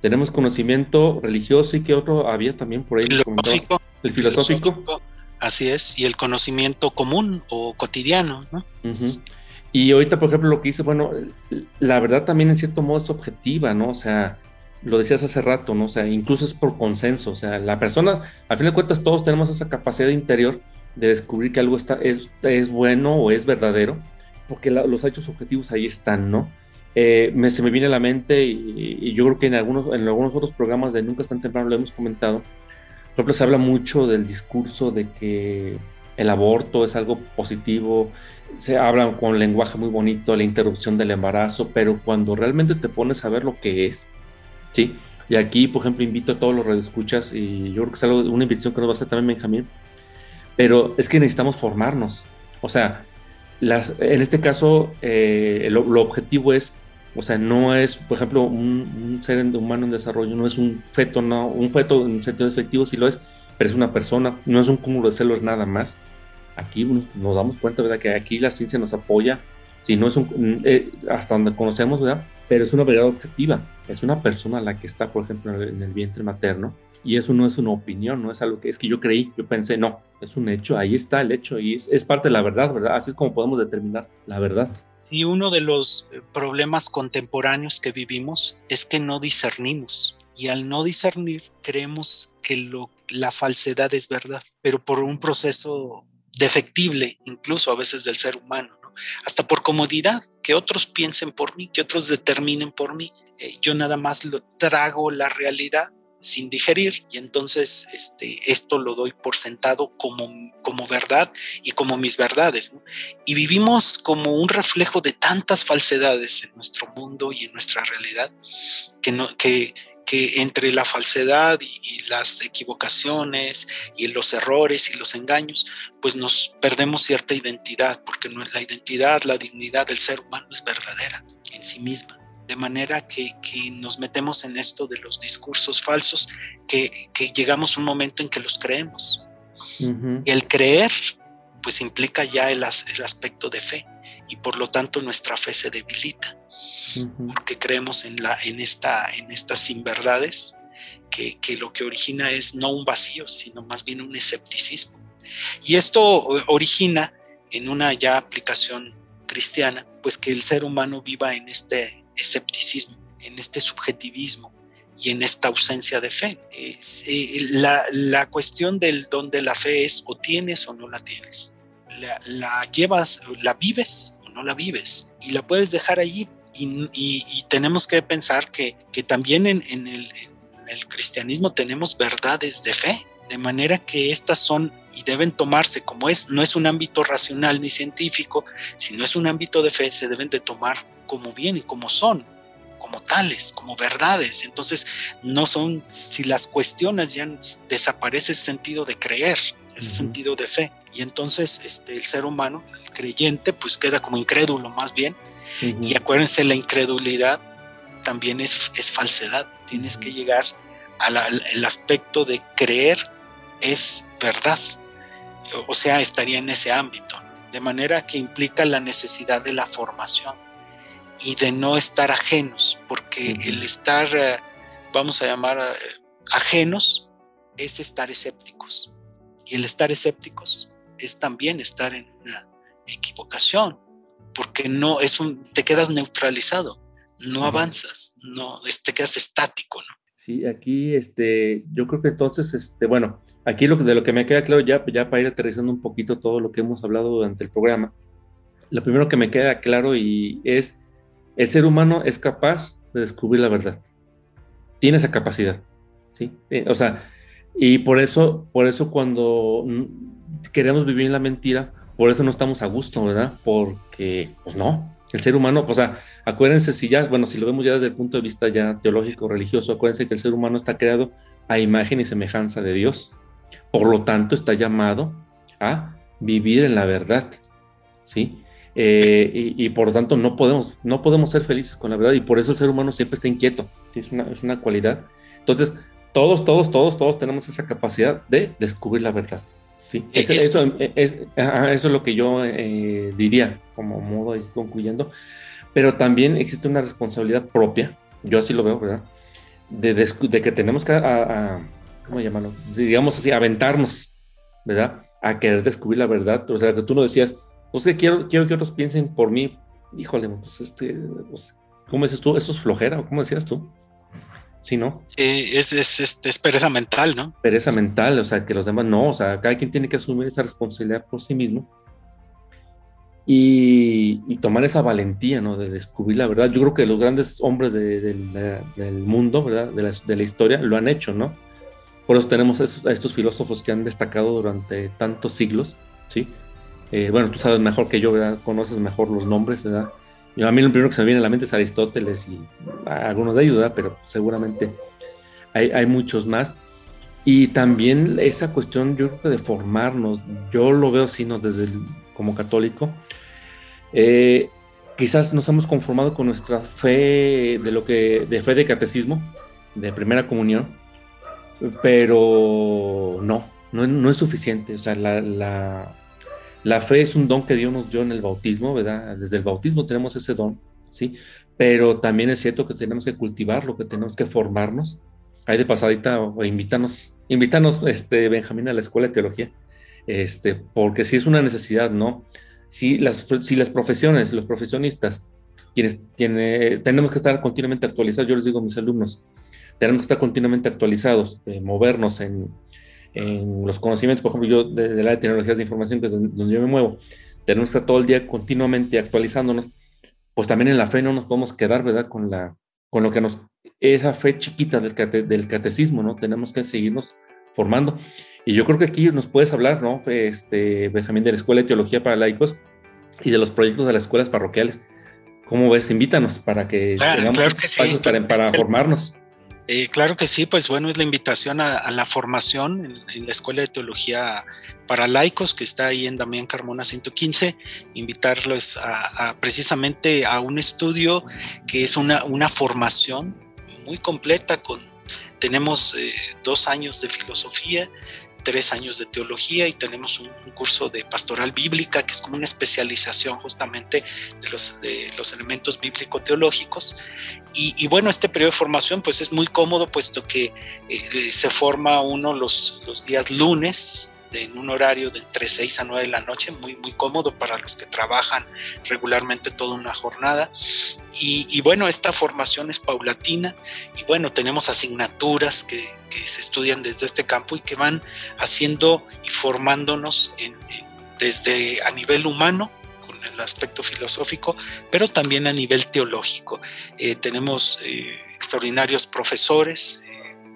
tenemos conocimiento religioso y que otro había también por ahí. Filosófico, el filosófico. Así es, y el conocimiento común o cotidiano, ¿no? Y ahorita, por ejemplo, lo que dice, bueno, la verdad también en cierto modo es objetiva, ¿no? O sea, lo decías hace rato, ¿no? O sea, incluso es por consenso, o sea, la persona, al fin de cuentas, todos tenemos esa capacidad interior de descubrir que algo está, es, es bueno o es verdadero, porque los hechos objetivos ahí están, ¿no? Eh, me, se me viene a la mente y, yo creo que en algunos, en algunos otros programas de Nunca es tan temprano lo hemos comentado. Por ejemplo, se habla mucho del discurso de que el aborto es algo positivo, se habla con lenguaje muy bonito, la interrupción del embarazo, pero cuando realmente te pones a ver lo que es, ¿sí? Y aquí, por ejemplo, invito a todos los radioescuchas, y yo creo que es algo, una invitación que nos va a hacer también Benjamín, pero es que necesitamos formarnos. O sea, las, en este caso, eh, lo, objetivo es, o sea, no es, por ejemplo, un, ser humano en desarrollo, no es un feto, no, un feto en sentido efectivo sí lo es, pero es una persona, no es un cúmulo de celos nada más. Aquí nos damos cuenta, ¿verdad? Que aquí la ciencia nos apoya, si no es un, eh, hasta donde conocemos, ¿verdad? Pero es una verdad objetiva, es una persona la que está, por ejemplo, en el vientre materno, y eso no es una opinión, no es algo que es que yo creí, yo pensé, no, es un hecho, ahí está el hecho y es, parte de la verdad, ¿verdad? Así es como podemos determinar la verdad. Sí, uno de los eh, problemas contemporáneos que vivimos es que no discernimos y al no discernir creemos que lo, la falsedad es verdad, pero por un proceso defectible incluso a veces del ser humano, ¿no? hasta por comodidad, que otros piensen por mí, que otros determinen por mí. Eh, yo nada más lo trago la realidad sin digerir y entonces este, esto lo doy por sentado como, como verdad y como mis verdades. Y vivimos como un reflejo de tantas falsedades en nuestro mundo y en nuestra realidad que, no, que, que entre la falsedad y, las equivocaciones y los errores y los engaños, pues nos perdemos cierta identidad, porque la identidad, la dignidad del ser humano es verdadera en sí misma. De manera que, nos metemos en esto de los discursos falsos, que, llegamos a un momento en que los creemos. El creer, pues implica ya el, aspecto de fe, y por lo tanto nuestra fe se debilita, porque creemos en, la, en, esta, en estas inverdades, que, que lo que origina es no un vacío, sino más bien un escepticismo. Y esto origina en una ya aplicación cristiana, pues que el ser humano viva en este escepticismo, en este subjetivismo y en esta ausencia de fe. Eh, la, cuestión del don de la fe es o tienes o no la tienes. La, llevas, la vives o no la vives. Y la puedes dejar allí. Y, tenemos que pensar que, también en, el, en el cristianismo tenemos verdades de fe. De manera que estas son y deben tomarse como es, no es un ámbito racional ni científico, sino es un ámbito de fe, se deben de tomar como vienen, como son, como tales, como verdades. Entonces, no son, si las cuestiones ya desaparece ese sentido de creer, ese sentido de fe. Y entonces este, el ser humano, el creyente, pues queda como incrédulo más bien. Y acuérdense, la incredulidad también es, es falsedad. Tienes que llegar al aspecto de creer es verdad. O sea, estaría en ese ámbito. De manera que implica la necesidad de la formación y de no estar ajenos, porque el estar, eh, vamos a llamar eh, ajenos, es estar escépticos. Y el estar escépticos es también estar en una equivocación, porque no es un, te quedas neutralizado, no avanzas, no, te quedas estático, ¿no? Sí, aquí, este, yo creo que entonces, este, bueno, aquí lo que, de lo que me queda claro ya, ya para ir aterrizando un poquito todo lo que hemos hablado durante el programa, lo primero que me queda claro y es el ser humano es capaz de descubrir la verdad. Tiene esa capacidad. ¿sí? Eh, o sea, y por eso, por eso cuando queremos vivir en la mentira, por eso no estamos a gusto, ¿verdad? Porque, pues no, el ser humano, o sea, acuérdense si ya, bueno, si lo vemos ya desde el punto de vista ya teológico, religioso, acuérdense que el ser humano está creado a imagen y semejanza de Dios. Por lo tanto, está llamado a vivir en la verdad, ¿sí? Eh, y, por lo tanto no podemos, no podemos ser felices con la verdad y por eso el ser humano siempre está inquieto, ¿sí? es, una, es una cualidad. Entonces, todos, todos, todos, todos tenemos esa capacidad de descubrir la verdad. Sí, eh, eso, es, eso, es, lo que yo eh, diría como modo de concluyendo. Pero también existe una responsabilidad propia, yo así lo veo, ¿verdad? De, de que tenemos que, ¿cómo llamarlo? Digamos así, aventarnos, ¿verdad? A querer descubrir la verdad. O sea, que tú no decías, pues quiero, quiero que otros piensen por mí. Híjole, pues este, pues, ¿cómo dices tú? ¿Eso es flojera? ¿Cómo decías tú? Sí, ¿no? es, es, es, pereza mental, ¿no? Pereza mental, o sea, que los demás no, o sea, cada quien tiene que asumir esa responsabilidad por sí mismo y, tomar esa valentía, ¿no? De descubrir la verdad. Yo creo que los grandes hombres del mundo, ¿verdad? De la, de la, historia lo han hecho, ¿no? Por eso tenemos a estos, filósofos que han destacado durante tantos siglos, ¿sí? Eh, bueno, tú sabes mejor que yo, ¿verdad? Conoces mejor los nombres, ¿verdad? Yo, a mí lo primero que se me viene a la mente es Aristóteles y algunos de ellos, Pero seguramente hay, hay muchos más. Y también esa cuestión, yo creo que de formarnos, yo lo veo así. Desde como católico, eh, quizás nos hemos conformado con nuestra fe de lo que, de fe de catecismo, de primera comunión, pero no, no, no es suficiente. O sea, la, la fe es un don que Dios nos dio en el bautismo, ¿verdad? Desde el bautismo tenemos ese don, ¿sí? Pero también es cierto que tenemos que cultivarlo, que tenemos que formarnos. Ahí de pasadita, invítanos, invítanos, este, Benjamín, a la escuela de teología, este, porque si es una necesidad, ¿no? Si las, si las profesiones, los profesionistas, quienes, tenemos que estar continuamente actualizados, yo les digo a mis alumnos, tenemos que estar continuamente actualizados, de movernos en, en los conocimientos, por ejemplo, yo de, la de tecnologías de información, que es donde yo me muevo, tenemos que estar todo el día continuamente actualizándonos, pues también en la fe no nos podemos quedar, ¿verdad? Con, la, con lo que nos, esa fe chiquita del, del catecismo, ¿no? Tenemos que seguirnos formando. Y yo creo que aquí nos puedes hablar, ¿no? Este, Benjamín, de la Escuela de Teología para Laicos y de los proyectos de las escuelas parroquiales. ¿Cómo ves? Invítanos para que tengamos espacios para, para formarnos. Eh, claro que sí, pues bueno, es la invitación a, la formación en, la Escuela de Teología para Laicos, que está ahí en Damián Carmona 115, invitarlos a, precisamente a un estudio que es una, una formación muy completa con tenemos eh, dos años de filosofía, tres años de teología y tenemos un, curso de pastoral bíblica que es como una especialización justamente de los, elementos bíblico-teológicos. Y, bueno, este periodo de formación pues es muy cómodo puesto que eh, se forma uno los días lunes, en un horario de entre 6 a 9 de la noche, muy, muy cómodo para los que trabajan regularmente toda una jornada. Y, bueno, esta formación es paulatina y bueno, tenemos asignaturas que, se estudian desde este campo y que van haciendo y formándonos desde a nivel humano con el aspecto filosófico, pero también a nivel teológico. Eh, tenemos eh, extraordinarios profesores,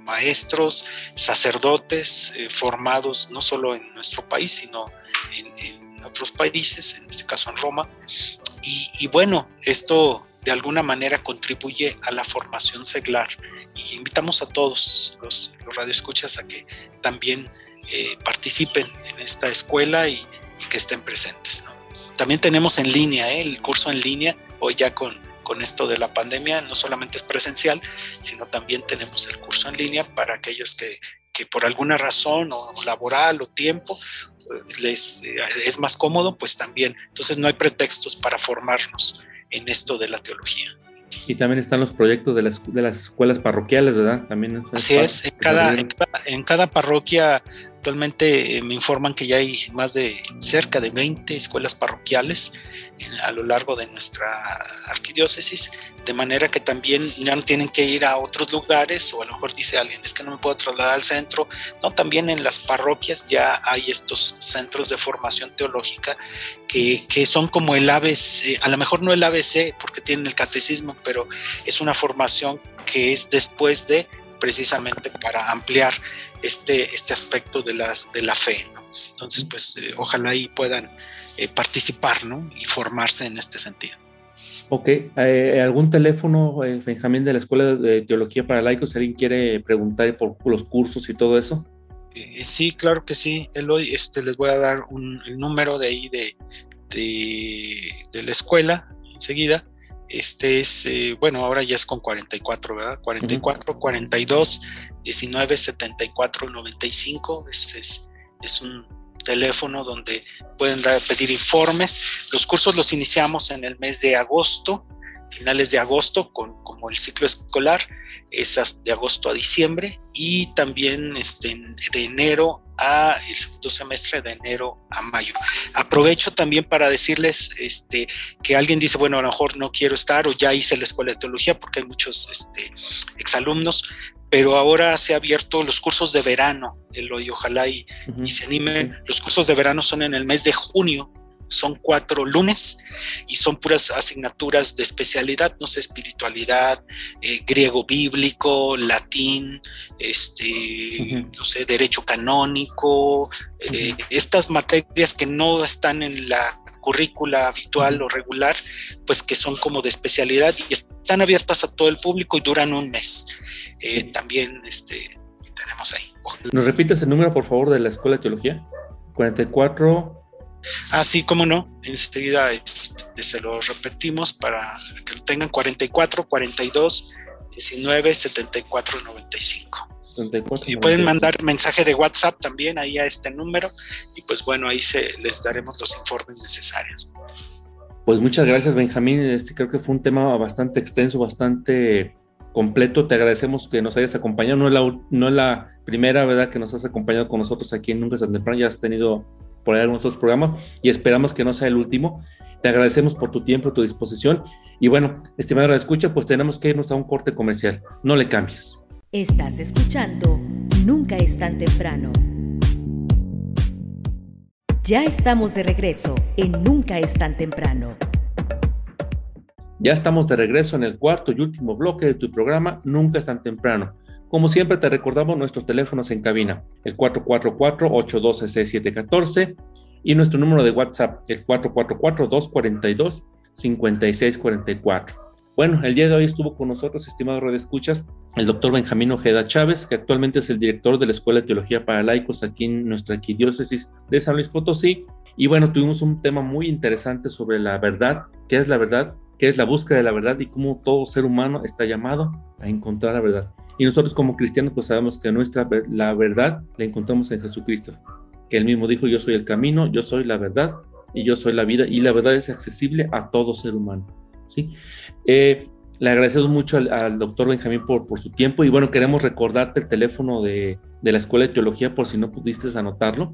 maestros, sacerdotes eh, formados no solo en nuestro país, sino en, otros países, en este caso en Roma. Y, bueno, esto de alguna manera contribuye a la formación seglar y invitamos a todos los, radioescuchas a que también eh, participen en esta escuela y, que estén presentes. También tenemos en línea, ¿eh? el curso en línea, hoy ya con con esto de la pandemia, no solamente es presencial, sino también tenemos el curso en línea para aquellos que, que por alguna razón o laboral o tiempo pues, les eh, es más cómodo, pues también. Entonces no hay pretextos para formarnos en esto de la teología. Y también están los proyectos de las, de las escuelas parroquiales, ¿verdad? También Así es, en cada, en cada, en cada parroquia Actualmente eh, me informan que ya hay más de cerca de 20 escuelas parroquiales a lo largo de nuestra arquidiócesis, de manera que también ya no tienen que ir a otros lugares o a lo mejor dice alguien, es que no me puedo trasladar al centro. No, también en las parroquias ya hay estos centros de formación teológica que, que son como el ABC, a lo mejor no el ABC porque tienen el catecismo, pero es una formación que es después de precisamente para ampliar este, este aspecto de, las, de la fe. Entonces, pues eh, ojalá y puedan eh, participar y formarse en este sentido. Ok, eh, ¿algún teléfono, Benjamín, de la Escuela de Teología para Laicos? ¿Alguien quiere preguntar por los cursos y todo eso? sí, claro que sí. Eloy, este, les voy a dar un, el número de ahí de, de, la escuela enseguida. Este es, bueno, ahora ya es con 44, ¿verdad? 44, 42, 19, 74, 95. Este es, es un teléfono donde pueden dar, pedir informes. Los cursos los iniciamos en el mes de agosto, finales de agosto, con, como el ciclo escolar, es de agosto a diciembre, y también este, de enero a el segundo semestre de enero a mayo. Aprovecho también para decirles este, que alguien dice, bueno, a lo mejor no quiero estar o ya hice la escuela de teología porque hay muchos este, exalumnos pero ahora se ha abierto los cursos de verano, y ojalá y, se animen. Los cursos de verano son en el mes de junio, son cuatro lunes y son puras asignaturas de especialidad, no sé, espiritualidad, eh, griego bíblico, latín, este, no sé, derecho canónico, eh, estas materias que no están en la currícula habitual o regular, pues que son como de especialidad y están abiertas a todo el público y duran un mes. Eh, también este, tenemos ahí. ¿Nos repites el número, por favor, de la Escuela de Teología? 44. Ah, sí, cómo no. Enseguida este, se lo repetimos para que lo tengan 44, 42, 19, 74, 95. y pueden mandar mensaje de WhatsApp también ahí a este número y pues bueno, ahí se les daremos los informes necesarios. Pues muchas gracias Benjamín, este creo que fue un tema bastante extenso, bastante completo. Te agradecemos que nos hayas acompañado. No es la, no es la primera, ¿verdad?, que nos has acompañado con nosotros aquí en Nunca es tan temprano. Ya has tenido por ahí algunos otros programas y esperamos que no sea el último. Te agradecemos por tu tiempo, tu disposición. Y bueno, estimado escucha, pues tenemos que irnos a un corte comercial. No le cambies. Estás escuchando Nunca es tan temprano. Ya estamos de regreso en Nunca es tan temprano. Ya estamos de regreso en el cuarto y último bloque de tu programa Nunca es tan temprano. Como siempre te recordamos nuestros teléfonos en cabina, el 444-812-6714 y nuestro número de WhatsApp, el 444-242-5644. Bueno, el día de hoy estuvo con nosotros, estimado Red Escuchas, el doctor Benjamín Ojeda Chávez, que actualmente es el director de la Escuela de Teología para Laicos aquí en nuestra arquidiócesis de San Luis Potosí. Y bueno, tuvimos un tema muy interesante sobre la verdad, qué es la verdad, que es la búsqueda de la verdad y cómo todo ser humano está llamado a encontrar la verdad. Y nosotros como cristianos pues sabemos que nuestra la verdad la encontramos en Jesucristo, que él mismo dijo, yo soy el camino, yo soy la verdad y yo soy la vida y la verdad es accesible a todo ser humano. ¿sí? Eh, le agradecemos mucho al, doctor Benjamín por, por, su tiempo y bueno, queremos recordarte el teléfono de, de, la Escuela de Teología por si no pudiste anotarlo.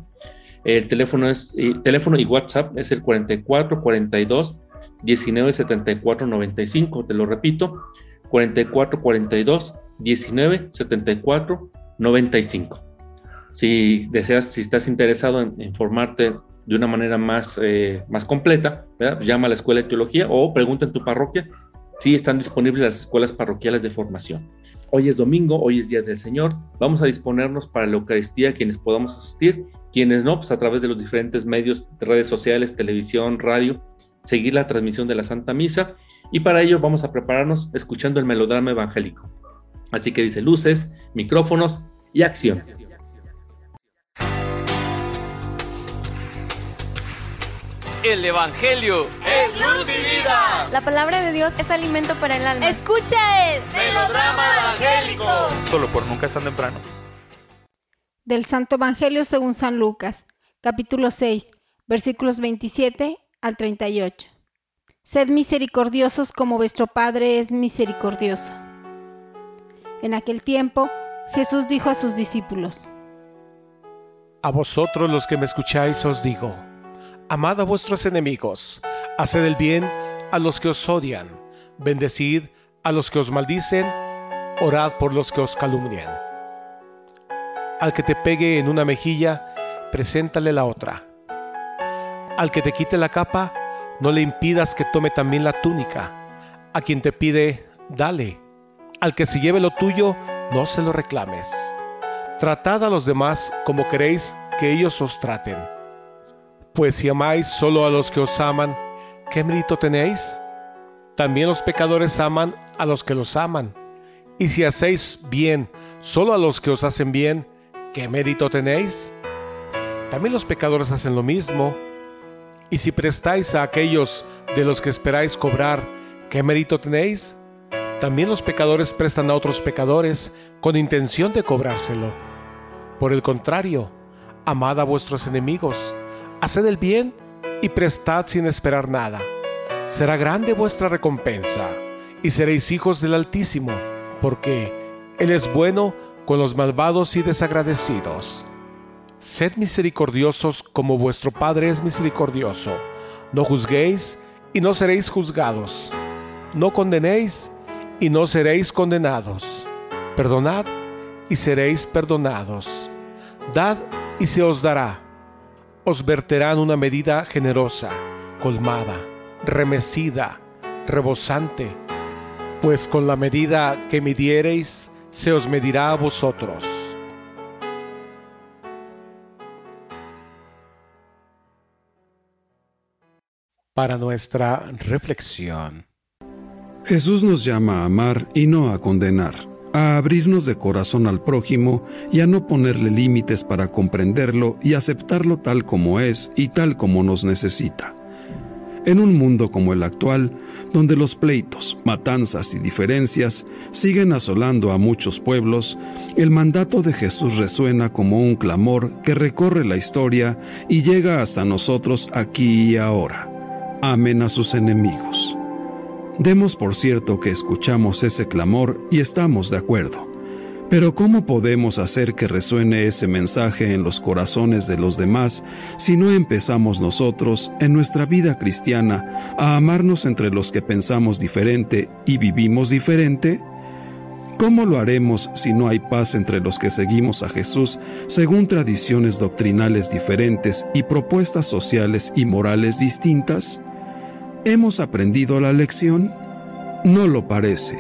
El teléfono es eh, teléfono y WhatsApp es el 44 42 19 74 95, te lo repito, 44 42 19 74 95. Si deseas, si estás interesado en, formarte de una manera más, eh, más completa, llama a la Escuela de Teología o pregunta en tu parroquia si están disponibles las escuelas parroquiales de formación. Hoy es domingo, hoy es Día del Señor, vamos a disponernos para la Eucaristía, quienes podamos asistir, quienes no, pues a través de los diferentes medios, redes sociales, televisión, radio, seguir la transmisión de la Santa Misa y para ello vamos a prepararnos escuchando el melodrama evangélico. Así que dice luces, micrófonos y acción. El Evangelio es luz y vida. La palabra de Dios es alimento para el alma. Escucha el melodrama evangélico. Solo por nunca es tan temprano. Del Santo Evangelio según San Lucas, capítulo 6, versículos 27 al 38. Sed misericordiosos como vuestro Padre es misericordioso. En aquel tiempo, Jesús dijo a sus discípulos, A vosotros los que me escucháis os digo, amad a vuestros enemigos, haced el bien a los que os odian, bendecid a los que os maldicen, orad por los que os calumnian. Al que te pegue en una mejilla, preséntale la otra. Al que te quite la capa, no le impidas que tome también la túnica. A quien te pide, dale. Al que se lleve lo tuyo, no se lo reclames. Tratad a los demás como queréis que ellos os traten. Pues si amáis solo a los que os aman, ¿qué mérito tenéis? También los pecadores aman a los que los aman. Y si hacéis bien solo a los que os hacen bien, ¿qué mérito tenéis? También los pecadores hacen lo mismo. Y si prestáis a aquellos de los que esperáis cobrar, ¿qué mérito tenéis? También los pecadores prestan a otros pecadores con intención de cobrárselo. Por el contrario, amad a vuestros enemigos, haced el bien y prestad sin esperar nada. Será grande vuestra recompensa y seréis hijos del Altísimo, porque Él es bueno con los malvados y desagradecidos. Sed misericordiosos como vuestro Padre es misericordioso. No juzguéis y no seréis juzgados. No condenéis y no seréis condenados. Perdonad y seréis perdonados. Dad y se os dará. Os verterán una medida generosa, colmada, remecida, rebosante, pues con la medida que midiereis, se os medirá a vosotros. Para nuestra reflexión. Jesús nos llama a amar y no a condenar, a abrirnos de corazón al prójimo y a no ponerle límites para comprenderlo y aceptarlo tal como es y tal como nos necesita. En un mundo como el actual, donde los pleitos, matanzas y diferencias siguen asolando a muchos pueblos, el mandato de Jesús resuena como un clamor que recorre la historia y llega hasta nosotros aquí y ahora. Amen a sus enemigos. Demos por cierto que escuchamos ese clamor y estamos de acuerdo. Pero ¿cómo podemos hacer que resuene ese mensaje en los corazones de los demás si no empezamos nosotros, en nuestra vida cristiana, a amarnos entre los que pensamos diferente y vivimos diferente? ¿Cómo lo haremos si no hay paz entre los que seguimos a Jesús según tradiciones doctrinales diferentes y propuestas sociales y morales distintas? ¿Hemos aprendido la lección? No lo parece,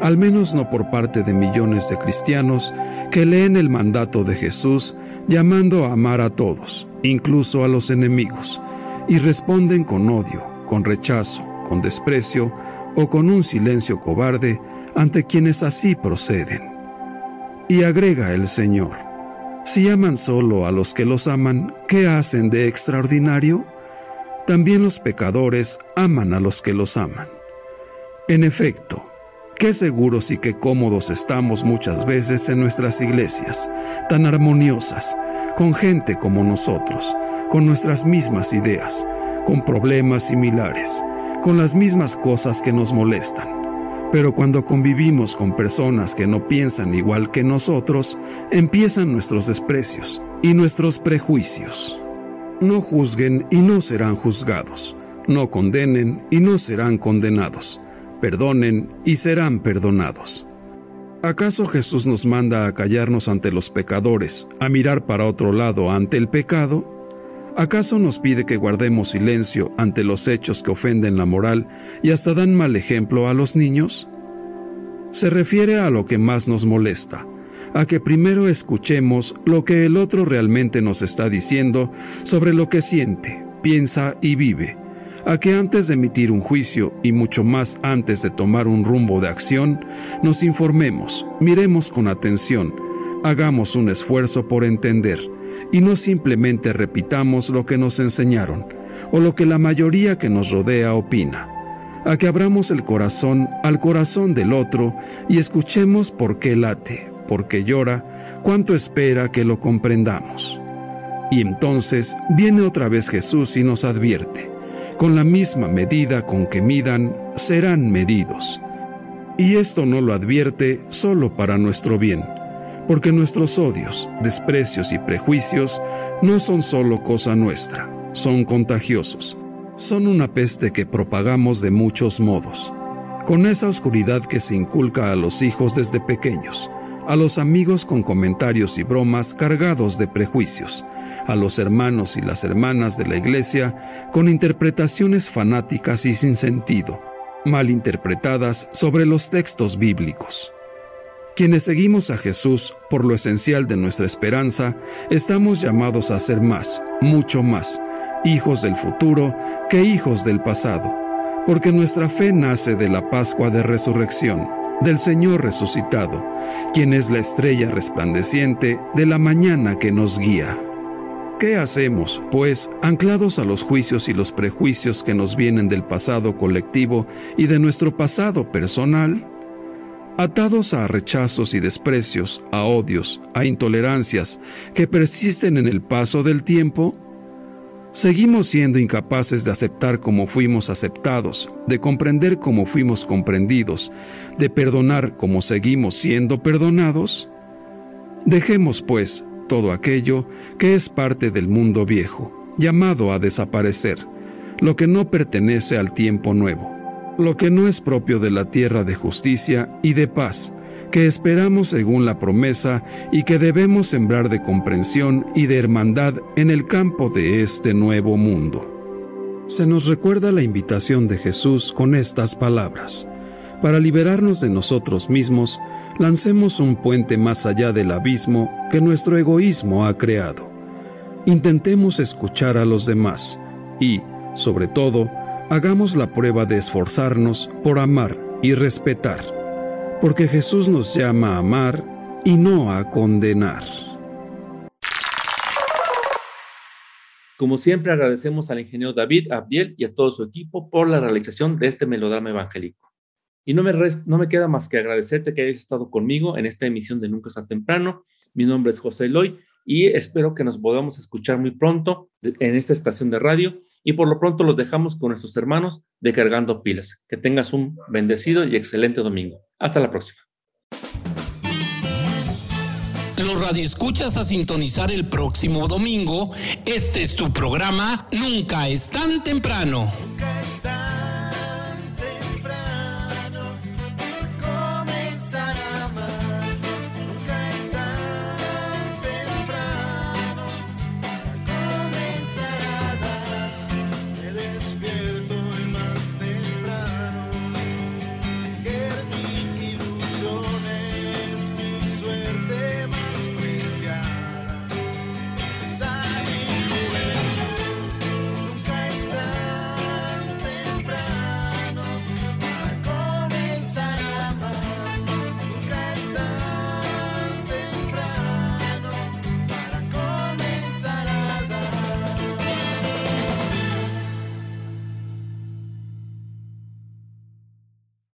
al menos no por parte de millones de cristianos que leen el mandato de Jesús llamando a amar a todos, incluso a los enemigos, y responden con odio, con rechazo, con desprecio o con un silencio cobarde ante quienes así proceden. Y agrega el Señor, si aman solo a los que los aman, ¿qué hacen de extraordinario? También los pecadores aman a los que los aman. En efecto, qué seguros y qué cómodos estamos muchas veces en nuestras iglesias, tan armoniosas, con gente como nosotros, con nuestras mismas ideas, con problemas similares, con las mismas cosas que nos molestan. Pero cuando convivimos con personas que no piensan igual que nosotros, empiezan nuestros desprecios y nuestros prejuicios. No juzguen y no serán juzgados. No condenen y no serán condenados. Perdonen y serán perdonados. ¿Acaso Jesús nos manda a callarnos ante los pecadores, a mirar para otro lado ante el pecado? ¿Acaso nos pide que guardemos silencio ante los hechos que ofenden la moral y hasta dan mal ejemplo a los niños? Se refiere a lo que más nos molesta, a que primero escuchemos lo que el otro realmente nos está diciendo sobre lo que siente, piensa y vive, a que antes de emitir un juicio y mucho más antes de tomar un rumbo de acción, nos informemos, miremos con atención, hagamos un esfuerzo por entender y no simplemente repitamos lo que nos enseñaron o lo que la mayoría que nos rodea opina a que abramos el corazón al corazón del otro y escuchemos por qué late, porque llora, cuánto espera que lo comprendamos. Y entonces viene otra vez Jesús y nos advierte, con la misma medida con que midan, serán medidos. Y esto no lo advierte solo para nuestro bien, porque nuestros odios, desprecios y prejuicios no son solo cosa nuestra, son contagiosos, son una peste que propagamos de muchos modos, con esa oscuridad que se inculca a los hijos desde pequeños, a los amigos con comentarios y bromas cargados de prejuicios, a los hermanos y las hermanas de la iglesia con interpretaciones fanáticas y sin sentido, mal interpretadas sobre los textos bíblicos. Quienes seguimos a Jesús por lo esencial de nuestra esperanza, estamos llamados a ser más, mucho más, hijos del futuro que hijos del pasado, porque nuestra fe nace de la Pascua de Resurrección, del Señor resucitado, quien es la estrella resplandeciente de la mañana que nos guía. ¿Qué hacemos, pues, anclados a los juicios y los prejuicios que nos vienen del pasado colectivo y de nuestro pasado personal? Atados a rechazos y desprecios, a odios, a intolerancias que persisten en el paso del tiempo, seguimos siendo incapaces de aceptar como fuimos aceptados, de comprender como fuimos comprendidos, de perdonar como seguimos siendo perdonados? Dejemos, pues, todo aquello que es parte del mundo viejo, llamado a desaparecer, lo que no pertenece al tiempo nuevo, lo que no es propio de la tierra de justicia y de paz, que esperamos según la promesa y que debemos sembrar de comprensión y de hermandad en el campo de este nuevo mundo. Se nos recuerda la invitación de Jesús con estas palabras. Para liberarnos de nosotros mismos, lancemos un puente más allá del abismo que nuestro egoísmo ha creado. Intentemos escuchar a los demás y, sobre todo, hagamos la prueba de esforzarnos por amar y respetar, porque Jesús nos llama a amar y no a condenar. Como siempre, agradecemos al ingeniero David Abdiel y a todo su equipo por la realización de este melodrama evangélico. Y no me, no me queda más que agradecerte que hayas estado conmigo en esta emisión de Nunca está temprano. Mi nombre es José Eloy y espero que nos podamos escuchar muy pronto en esta estación de radio. Y por lo pronto los dejamos con nuestros hermanos de Cargando Pilas. Que tengas un bendecido y excelente domingo. Hasta la próxima. Los radioescuchas a sintonizar el próximo domingo. Este es tu programa Nunca es tan temprano.